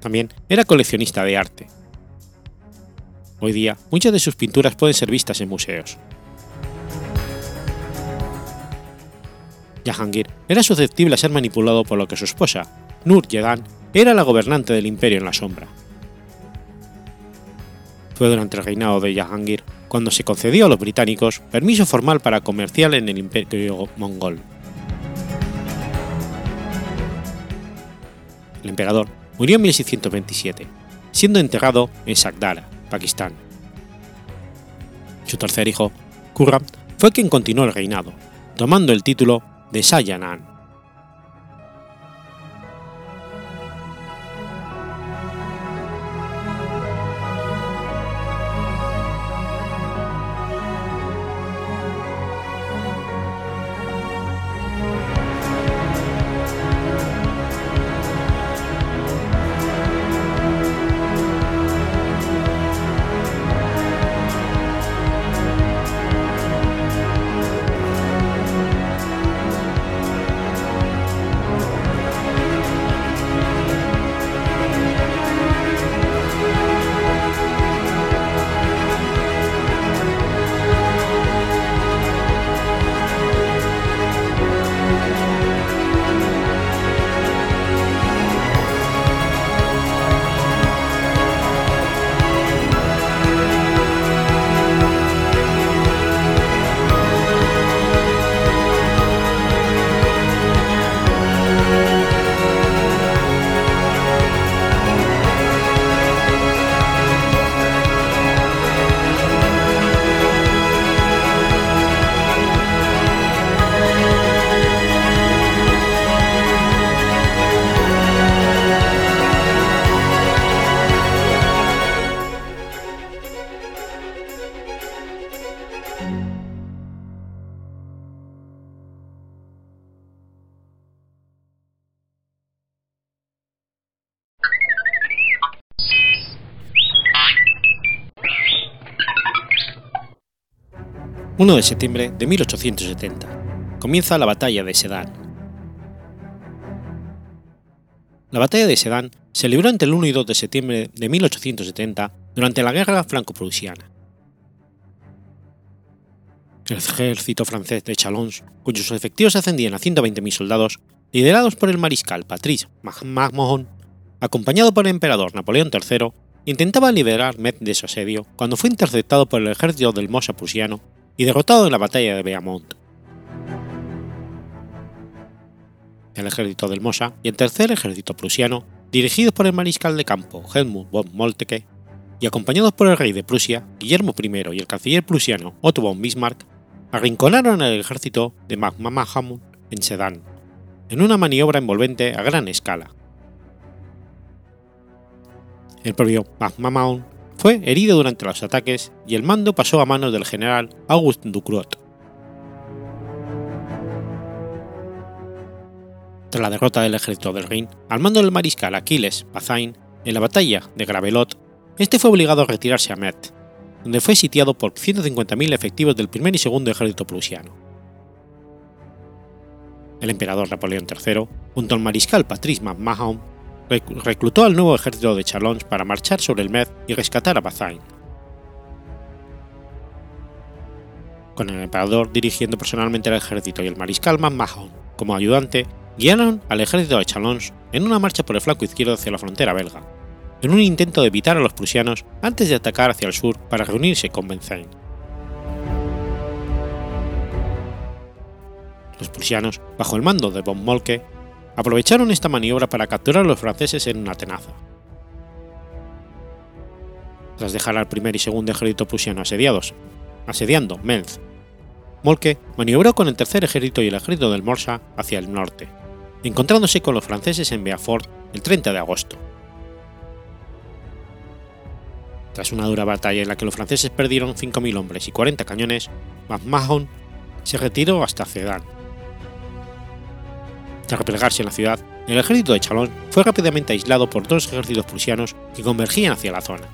También era coleccionista de arte. Hoy día, muchas de sus pinturas pueden ser vistas en museos. Jahangir era susceptible a ser manipulado por lo que su esposa, Nur Jahan, era la gobernante del imperio en la sombra. Fue durante el reinado de Jahangir cuando se concedió a los británicos permiso formal para comerciar en el imperio mongol. El emperador murió en 1627, siendo enterrado en Sagdara, Pakistán. Su tercer hijo, Khurram, fue quien continuó el reinado, tomando el título de Sayanan. 1 de septiembre de 1870. Comienza la batalla de Sedan. La batalla de Sedan se libró entre el 1 y 2 de septiembre de 1870 durante la Guerra Franco-Prusiana. El ejército francés de Chalons, cuyos efectivos ascendían a 120.000 soldados, liderados por el mariscal Patrice MacMahon, acompañado por el emperador Napoleón III, intentaba liberar Metz de su asedio cuando fue interceptado por el ejército del Mosa prusiano y derrotado en la batalla de Beamont. El ejército del Mosa y el tercer ejército prusiano, dirigidos por el mariscal de campo Helmut von Moltke y acompañados por el rey de Prusia, Guillermo I y el canciller prusiano Otto von Bismarck, arrinconaron al ejército de MacMahon en Sedan, en una maniobra envolvente a gran escala. El propio MacMahon fue herido durante los ataques y el mando pasó a manos del general August Ducrot. Tras la derrota del ejército del Rin, al mando del mariscal Aquiles Bazaine en la batalla de Gravelot, este fue obligado a retirarse a Metz, donde fue sitiado por 150.000 efectivos del primer y segundo ejército prusiano. El emperador Napoleón III, junto al mariscal Patrice MacMahon, reclutó al nuevo ejército de Chalons para marchar sobre el Metz y rescatar a Bazaine. Con el emperador dirigiendo personalmente el ejército y el mariscal MacMahon como ayudante, guiaron al ejército de Chalons en una marcha por el flanco izquierdo hacia la frontera belga, en un intento de evitar a los prusianos antes de atacar hacia el sur para reunirse con Benzain. Los prusianos, bajo el mando de von Molke, aprovecharon esta maniobra para capturar a los franceses en una tenaza. Tras dejar al primer y segundo ejército prusiano asediados, asediando Melz, Molke maniobró con el tercer ejército y el ejército del Morsa hacia el norte, encontrándose con los franceses en Beaufort el 30 de agosto. Tras una dura batalla en la que los franceses perdieron 5.000 hombres y 40 cañones, McMahon se retiró hasta Sedan. Tras replegarse en la ciudad, el ejército de Chalon fue rápidamente aislado por dos ejércitos prusianos que convergían hacia la zona.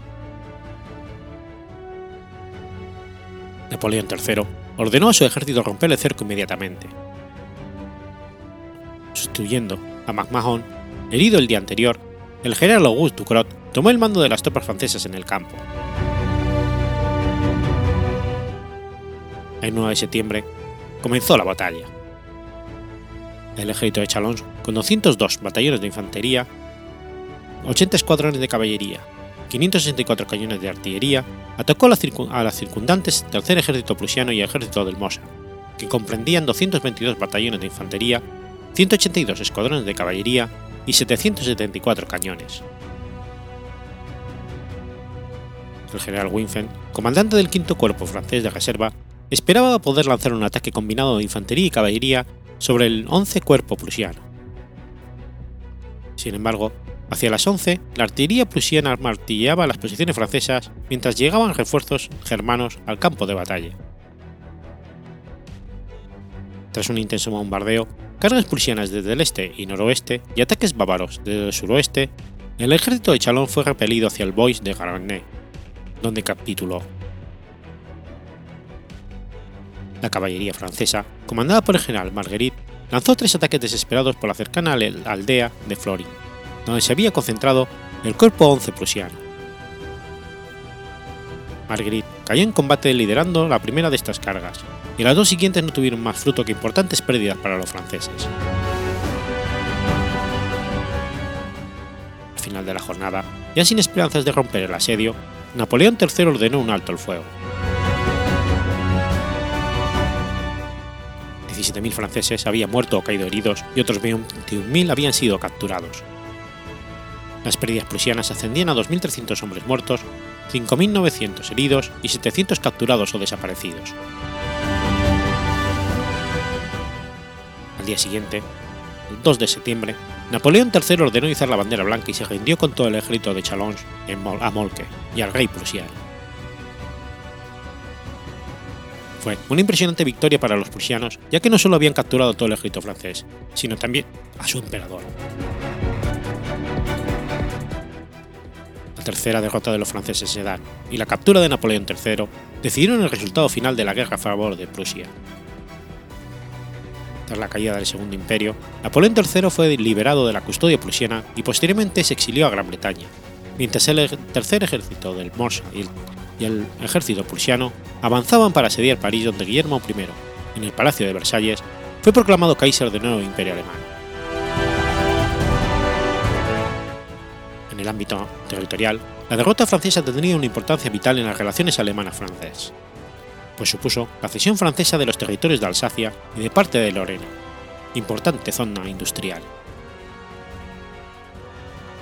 Napoleón III ordenó a su ejército romper el cerco inmediatamente. Sustituyendo a McMahon, herido el día anterior, el general Auguste Ducrot tomó el mando de las tropas francesas en el campo. El 9 de septiembre comenzó la batalla. El ejército de Chalons, con 202 batallones de infantería, 80 escuadrones de caballería, 564 cañones de artillería, atacó a, las circundantes tercer ejército prusiano y ejército del Mosa, que comprendían 222 batallones de infantería, 182 escuadrones de caballería y 774 cañones. El general Winfen, comandante del quinto cuerpo francés de reserva, esperaba poder lanzar un ataque combinado de infantería y caballería sobre el 11 cuerpo prusiano. Sin embargo, hacia las 11, la artillería prusiana martilleaba las posiciones francesas mientras llegaban refuerzos germanos al campo de batalla. Tras un intenso bombardeo, cargas prusianas desde el este y noroeste y ataques bávaros desde el suroeste, el ejército de Chalon fue repelido hacia el Bois de Garanay, donde capituló. La caballería francesa, comandada por el general Marguerite, lanzó tres ataques desesperados por la cercana aldea de Florin, donde se había concentrado el cuerpo 11 prusiano. Marguerite cayó en combate liderando la primera de estas cargas, y las dos siguientes no tuvieron más fruto que importantes pérdidas para los franceses. Al final de la jornada, ya sin esperanzas de romper el asedio, Napoleón III ordenó un alto el fuego. 17.000 franceses habían muerto o caído heridos y otros 21.000 habían sido capturados. Las pérdidas prusianas ascendían a 2.300 hombres muertos, 5.900 heridos y 700 capturados o desaparecidos. Al día siguiente, el 2 de septiembre, Napoleón III ordenó izar la bandera blanca y se rindió con todo el ejército de Chalons a Molke y al rey prusiano. Fue una impresionante victoria para los prusianos, ya que no solo habían capturado todo el ejército francés, sino también a su emperador. La tercera derrota de los franceses en Sedan y la captura de Napoleón III decidieron el resultado final de la guerra a favor de Prusia. Tras la caída del Segundo Imperio, Napoleón III fue liberado de la custodia prusiana y posteriormente se exilió a Gran Bretaña, mientras el tercer ejército del Morsa y ejército prusiano avanzaban para asediar París donde Guillermo I, en el Palacio de Versalles, fue proclamado Kaiser del nuevo Imperio Alemán. En el ámbito territorial, la derrota francesa tendría una importancia vital en las relaciones alemanas-francesas pues supuso la cesión francesa de los territorios de Alsacia y de parte de Lorena, importante zona industrial.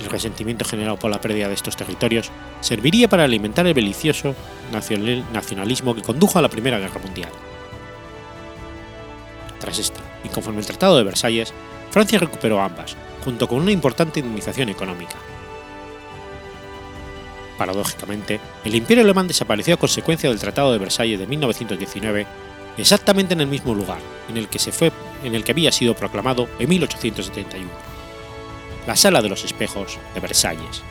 El resentimiento generado por la pérdida de estos territorios serviría para alimentar el belicioso nacionalismo que condujo a la Primera Guerra Mundial. Tras esta, y conforme el Tratado de Versalles, Francia recuperó ambas, junto con una importante indemnización económica. Paradójicamente, el imperio alemán desapareció a consecuencia del Tratado de Versalles de 1919, exactamente en el mismo lugar en el que, se fue, en el que había sido proclamado en 1871, la Sala de los Espejos de Versalles.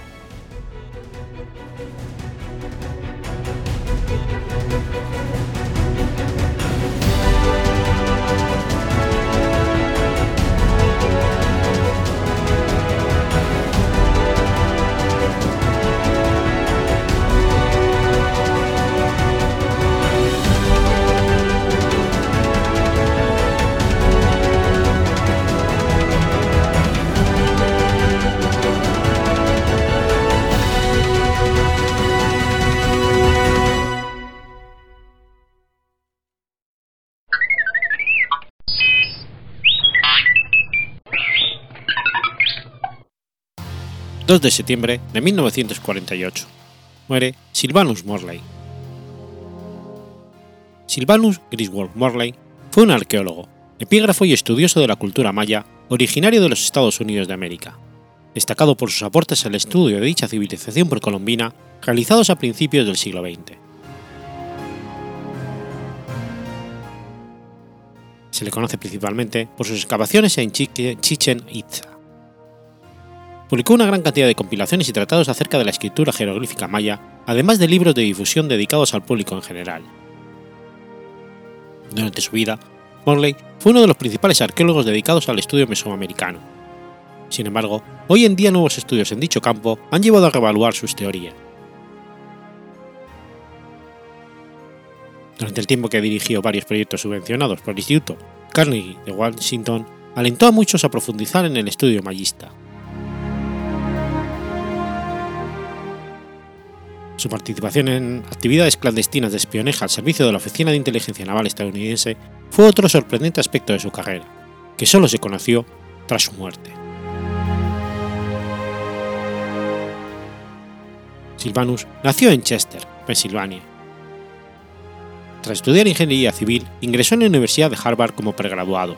2 de septiembre de 1948. Muere Sylvanus Morley. Sylvanus Griswold Morley fue un arqueólogo, epígrafo y estudioso de la cultura maya, originario de los Estados Unidos de América, destacado por sus aportes al estudio de dicha civilización precolombina realizados a principios del siglo XX. Se le conoce principalmente por sus excavaciones en Chichen Itza. Publicó una gran cantidad de compilaciones y tratados acerca de la escritura jeroglífica maya, además de libros de difusión dedicados al público en general. Durante su vida, Morley fue uno de los principales arqueólogos dedicados al estudio mesoamericano. Sin embargo, hoy en día nuevos estudios en dicho campo han llevado a revaluar sus teorías. Durante el tiempo que dirigió varios proyectos subvencionados por el Instituto Carnegie de Washington, alentó a muchos a profundizar en el estudio mayista. Su participación en actividades clandestinas de espionaje al servicio de la Oficina de Inteligencia Naval estadounidense fue otro sorprendente aspecto de su carrera, que solo se conoció tras su muerte. Silvanus nació en Chester, Pensilvania. Tras estudiar ingeniería civil, ingresó en la Universidad de Harvard como pregraduado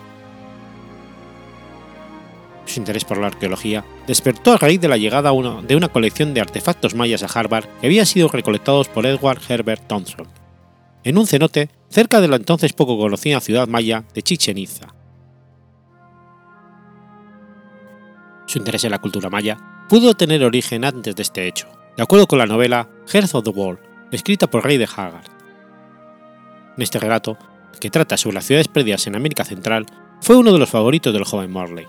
su interés por la arqueología despertó a raíz de la llegada de una colección de artefactos mayas a Harvard que habían sido recolectados por Edward Herbert Thompson, en un cenote cerca de la entonces poco conocida ciudad maya de Chichen Itza. Su interés en la cultura maya pudo tener origen antes de este hecho, de acuerdo con la novela Hearth of the World, escrita por Rey de Haggard. En este relato, que trata sobre las ciudades perdidas en América Central, fue uno de los favoritos del joven Morley.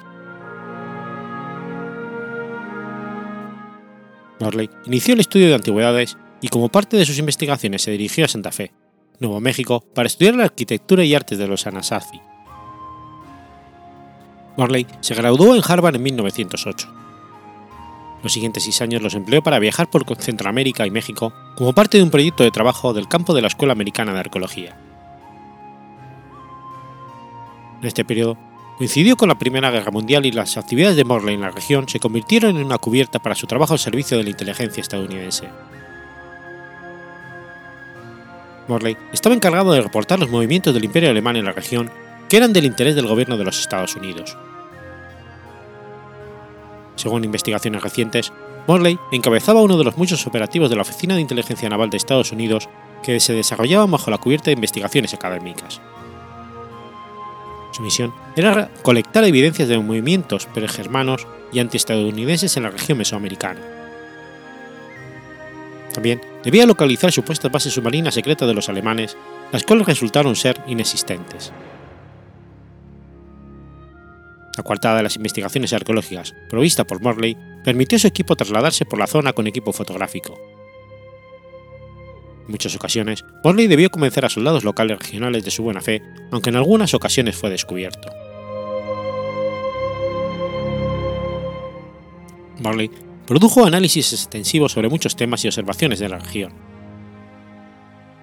Morley inició el estudio de antigüedades y como parte de sus investigaciones se dirigió a Santa Fe, Nuevo México, para estudiar la arquitectura y artes de los Anasazi. Morley se graduó en Harvard en 1908. Los siguientes seis años los empleó para viajar por Centroamérica y México como parte de un proyecto de trabajo del campo de la Escuela Americana de Arqueología. En este periodo coincidió con la Primera Guerra Mundial y las actividades de Morley en la región se convirtieron en una cubierta para su trabajo al servicio de la inteligencia estadounidense. Morley estaba encargado de reportar los movimientos del Imperio alemán en la región que eran del interés del gobierno de los Estados Unidos. Según investigaciones recientes, Morley encabezaba uno de los muchos operativos de la Oficina de Inteligencia Naval de Estados Unidos que se desarrollaban bajo la cubierta de investigaciones académicas. Su misión era colectar evidencias de movimientos pregermanos y antiestadounidenses en la región mesoamericana. También debía localizar supuestas bases submarinas secretas de los alemanes, las cuales resultaron ser inexistentes. La coartada de las investigaciones arqueológicas provista por Morley permitió a su equipo trasladarse por la zona con equipo fotográfico, en muchas ocasiones, Morley debió convencer a soldados locales regionales de su buena fe, aunque en algunas ocasiones fue descubierto. Morley produjo análisis extensivos sobre muchos temas y observaciones de la región.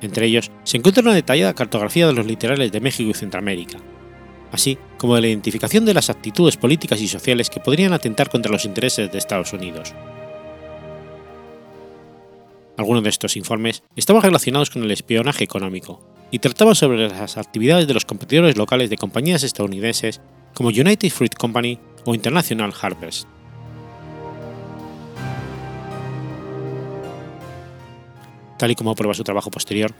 Entre ellos se encuentra una detallada cartografía de los litorales de México y Centroamérica, así como de la identificación de las actitudes políticas y sociales que podrían atentar contra los intereses de Estados Unidos. Algunos de estos informes estaban relacionados con el espionaje económico y trataban sobre las actividades de los competidores locales de compañías estadounidenses como United Fruit Company o International Harvest. Tal y como prueba su trabajo posterior,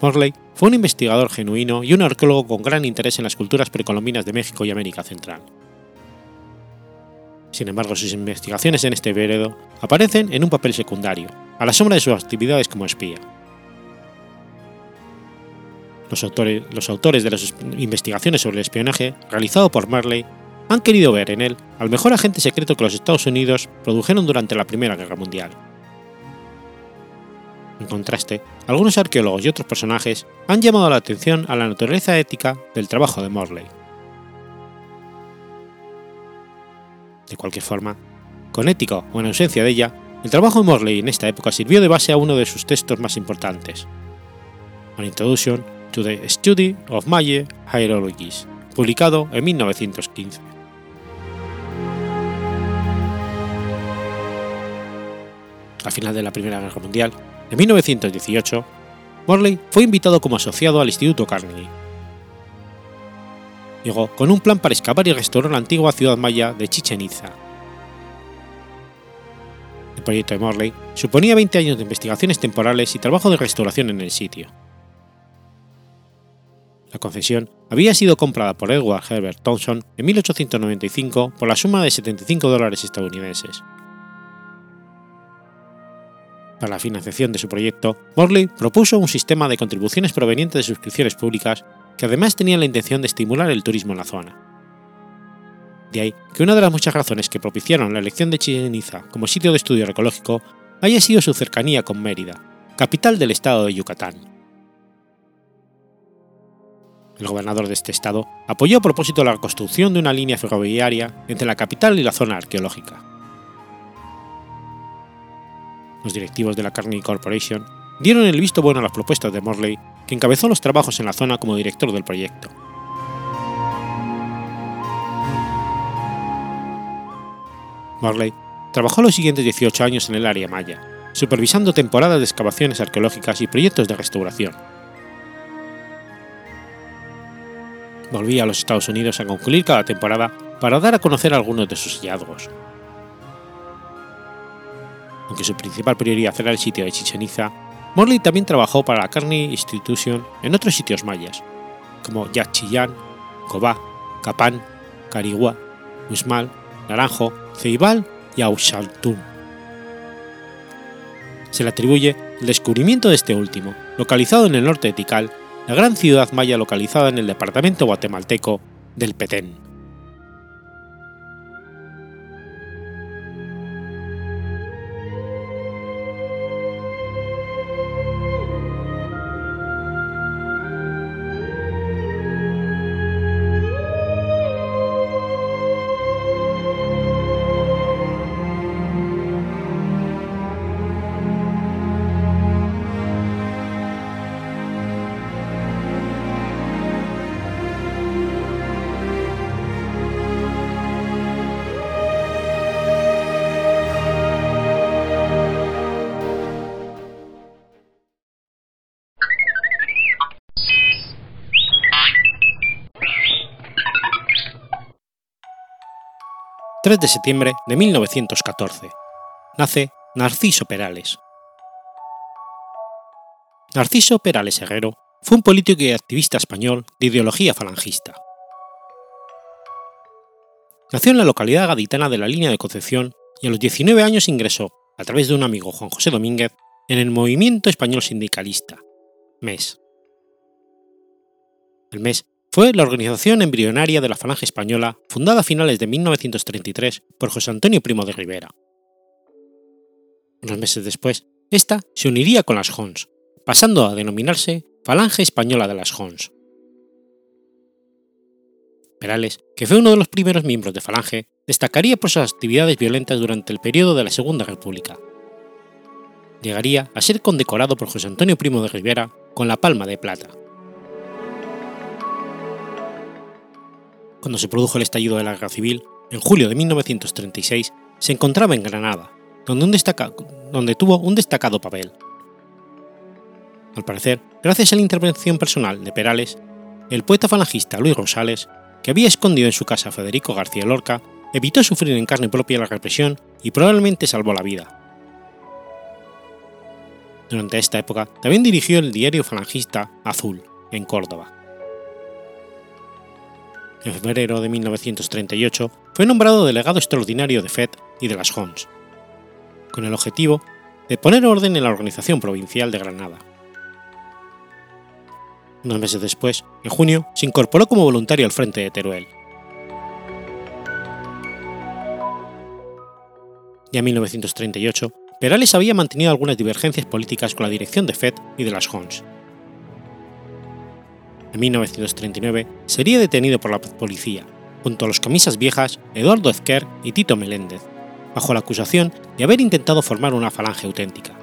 Morley fue un investigador genuino y un arqueólogo con gran interés en las culturas precolombinas de México y América Central. Sin embargo, sus investigaciones en este periodo aparecen en un papel secundario, a la sombra de sus actividades como espía. Los autores, de las investigaciones sobre el espionaje realizado por Marley han querido ver en él al mejor agente secreto que los Estados Unidos produjeron durante la Primera Guerra Mundial. En contraste, algunos arqueólogos y otros personajes han llamado la atención a la naturaleza ética del trabajo de Morley. De cualquier forma, con ética o en ausencia de ella, el trabajo de Morley en esta época sirvió de base a uno de sus textos más importantes, An Introduction to the Study of Maya Hierologies, publicado en 1915. Al final de la Primera Guerra Mundial, en 1918, Morley fue invitado como asociado al Instituto Carnegie. Con un plan para excavar y restaurar la antigua ciudad maya de Chichen Itza. El proyecto de Morley suponía 20 años de investigaciones temporales y trabajo de restauración en el sitio. La concesión había sido comprada por Edward Herbert Thompson en 1895 por la suma de 75 dólares estadounidenses. Para la financiación de su proyecto, Morley propuso un sistema de contribuciones provenientes de suscripciones públicas que además tenía la intención de estimular el turismo en la zona. De ahí que una de las muchas razones que propiciaron la elección de Chichen Itza como sitio de estudio arqueológico haya sido su cercanía con Mérida, capital del estado de Yucatán. El gobernador de este estado apoyó a propósito la construcción de una línea ferroviaria entre la capital y la zona arqueológica. Los directivos de la Carnegie Corporation dieron el visto bueno a las propuestas de Morley, que encabezó los trabajos en la zona como director del proyecto. Morley trabajó los siguientes 18 años en el área maya, supervisando temporadas de excavaciones arqueológicas y proyectos de restauración. Volvía a los Estados Unidos a concluir cada temporada para dar a conocer algunos de sus hallazgos. Aunque su principal prioridad era el sitio de Chichen Itza, Morley también trabajó para la Carnegie Institution en otros sitios mayas, como Yaxchillán, Cobá, Capán, Carigua, Usmal, Naranjo, Ceibal y Auxaltún. Se le atribuye el descubrimiento de este último, localizado en el norte de Tikal, la gran ciudad maya localizada en el departamento guatemalteco del Petén. 3 de septiembre de 1914. Nace Narciso Perales. Narciso Perales Herrero fue un político y activista español de ideología falangista. Nació en la localidad gaditana de la línea de Concepción y a los 19 años ingresó, a través de un amigo Juan José Domínguez, en el Movimiento Español Sindicalista, MES. El MES fue la organización embrionaria de la Falange Española, fundada a finales de 1933 por José Antonio Primo de Rivera. Unos meses después, esta se uniría con las Jons, pasando a denominarse Falange Española de las Jons. Perales, que fue uno de los primeros miembros de Falange, destacaría por sus actividades violentas durante el periodo de la Segunda República. Llegaría a ser condecorado por José Antonio Primo de Rivera con la Palma de Plata. Cuando se produjo el estallido de la guerra civil, en julio de 1936, se encontraba en Granada, donde, donde tuvo un destacado papel. Al parecer, gracias a la intervención personal de Perales, el poeta falangista Luis Rosales, que había escondido en su casa a Federico García Lorca, evitó sufrir en carne propia la represión y probablemente salvó la vida. Durante esta época también dirigió el diario falangista Azul, en Córdoba en febrero de 1938, fue nombrado delegado extraordinario de FED y de las Hons, con el objetivo de poner orden en la organización provincial de Granada. Unos meses después, en junio, se incorporó como voluntario al frente de Teruel. Ya en 1938, Perales había mantenido algunas divergencias políticas con la dirección de FED y de las Hons, en 1939 sería detenido por la policía, junto a los camisas viejas Eduardo Ezquer y Tito Meléndez, bajo la acusación de haber intentado formar una falange auténtica.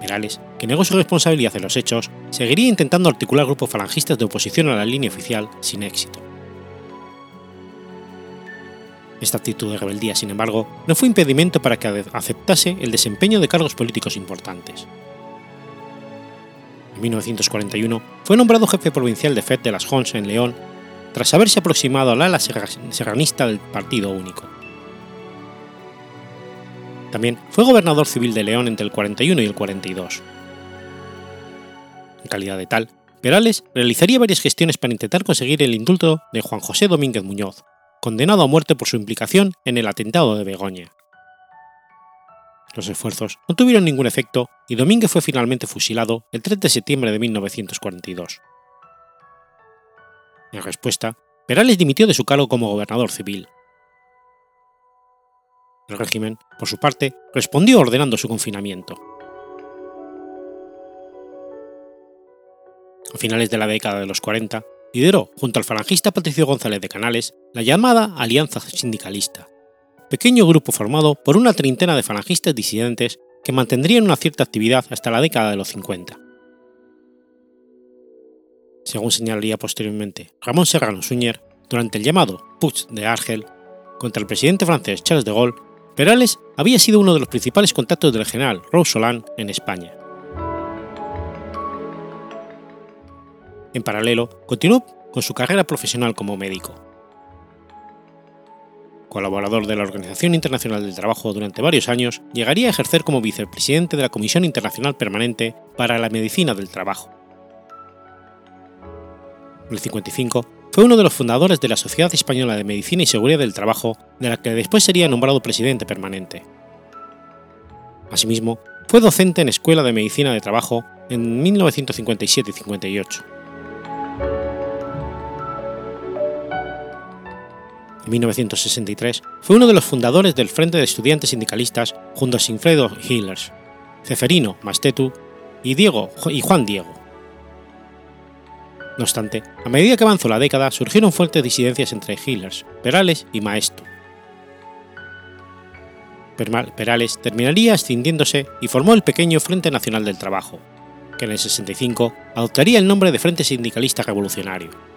Perales, que negó su responsabilidad en los hechos, seguiría intentando articular grupos falangistas de oposición a la línea oficial sin éxito. Esta actitud de rebeldía, sin embargo, no fue impedimento para que aceptase el desempeño de cargos políticos importantes En 1941 fue nombrado jefe provincial de FED de las Jons en León, tras haberse aproximado al ala serranista del Partido Único. También fue gobernador civil de León entre el 41 y el 42. En calidad de tal, Perales realizaría varias gestiones para intentar conseguir el indulto de Juan José Domínguez Muñoz, condenado a muerte por su implicación en el atentado de Begoña. Los esfuerzos no tuvieron ningún efecto y Domínguez fue finalmente fusilado el 3 de septiembre de 1942. En respuesta, Perales dimitió de su cargo como gobernador civil. El régimen, por su parte, respondió ordenando su confinamiento. A finales de la década de los 40, lideró, junto al falangista Patricio González de Canales, la llamada Alianza Sindicalista, pequeño grupo formado por una treintena de falangistas disidentes que mantendrían una cierta actividad hasta la década de los 50. Según señalaría posteriormente Ramón Serrano Suñer, durante el llamado Putsch de Argel contra el presidente francés Charles de Gaulle, Perales había sido uno de los principales contactos del general Roussillon en España. En paralelo, continuó con su carrera profesional como médico colaborador de la Organización Internacional del Trabajo durante varios años, llegaría a ejercer como vicepresidente de la Comisión Internacional Permanente para la Medicina del Trabajo. En el 55 fue uno de los fundadores de la Sociedad Española de Medicina y Seguridad del Trabajo, de la que después sería nombrado presidente permanente. Asimismo, fue docente en Escuela de Medicina de Trabajo en 1957 y 58. En 1963, fue uno de los fundadores del Frente de Estudiantes Sindicalistas junto a Sinfredo Hillers, Ceferino Mastetu y, Diego, y Juan Diego. No obstante, a medida que avanzó la década surgieron fuertes disidencias entre Hillers, Perales y Maestu. Perales terminaría extindiéndose y formó el pequeño Frente Nacional del Trabajo, que en el 65 adoptaría el nombre de Frente Sindicalista Revolucionario.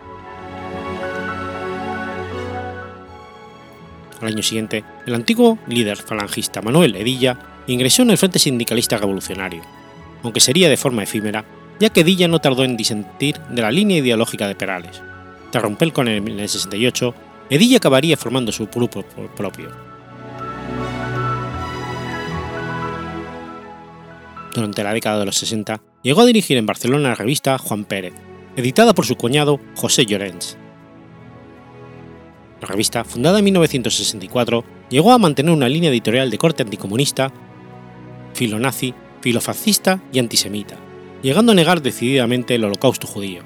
Al año siguiente, el antiguo líder falangista Manuel Edilla ingresó en el Frente Sindicalista Revolucionario, aunque sería de forma efímera, ya que Edilla no tardó en disentir de la línea ideológica de Perales. Tras romper con él en el 68, Edilla acabaría formando su grupo propio. Durante la década de los 60, llegó a dirigir en Barcelona la revista Juan Pérez, editada por su cuñado José Llorens, la revista, fundada en 1964, llegó a mantener una línea editorial de corte anticomunista, filonazi, filofascista y antisemita, llegando a negar decididamente el holocausto judío.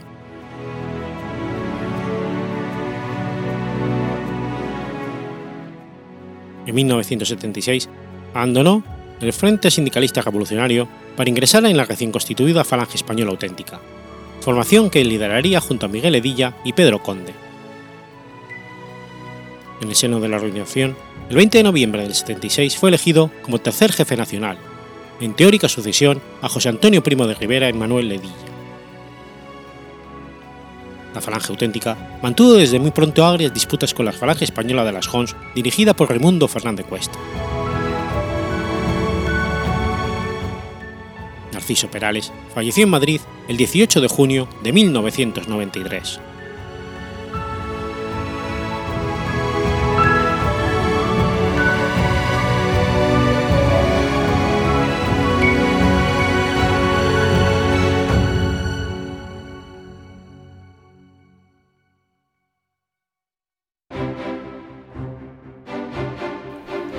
En 1976, abandonó el Frente Sindicalista Revolucionario para ingresar en la recién constituida Falange Española Auténtica, formación que lideraría junto a Miguel Edilla y Pedro Conde, en el seno de la organización, el 20 de noviembre del 76 fue elegido como tercer jefe nacional, en teórica sucesión a José Antonio Primo de Rivera y Manuel Ledilla. La Falange Auténtica mantuvo desde muy pronto agrias disputas con la Falange Española de las Jons, dirigida por Raimundo Fernández Cuesta. Narciso Perales falleció en Madrid el 18 de junio de 1993.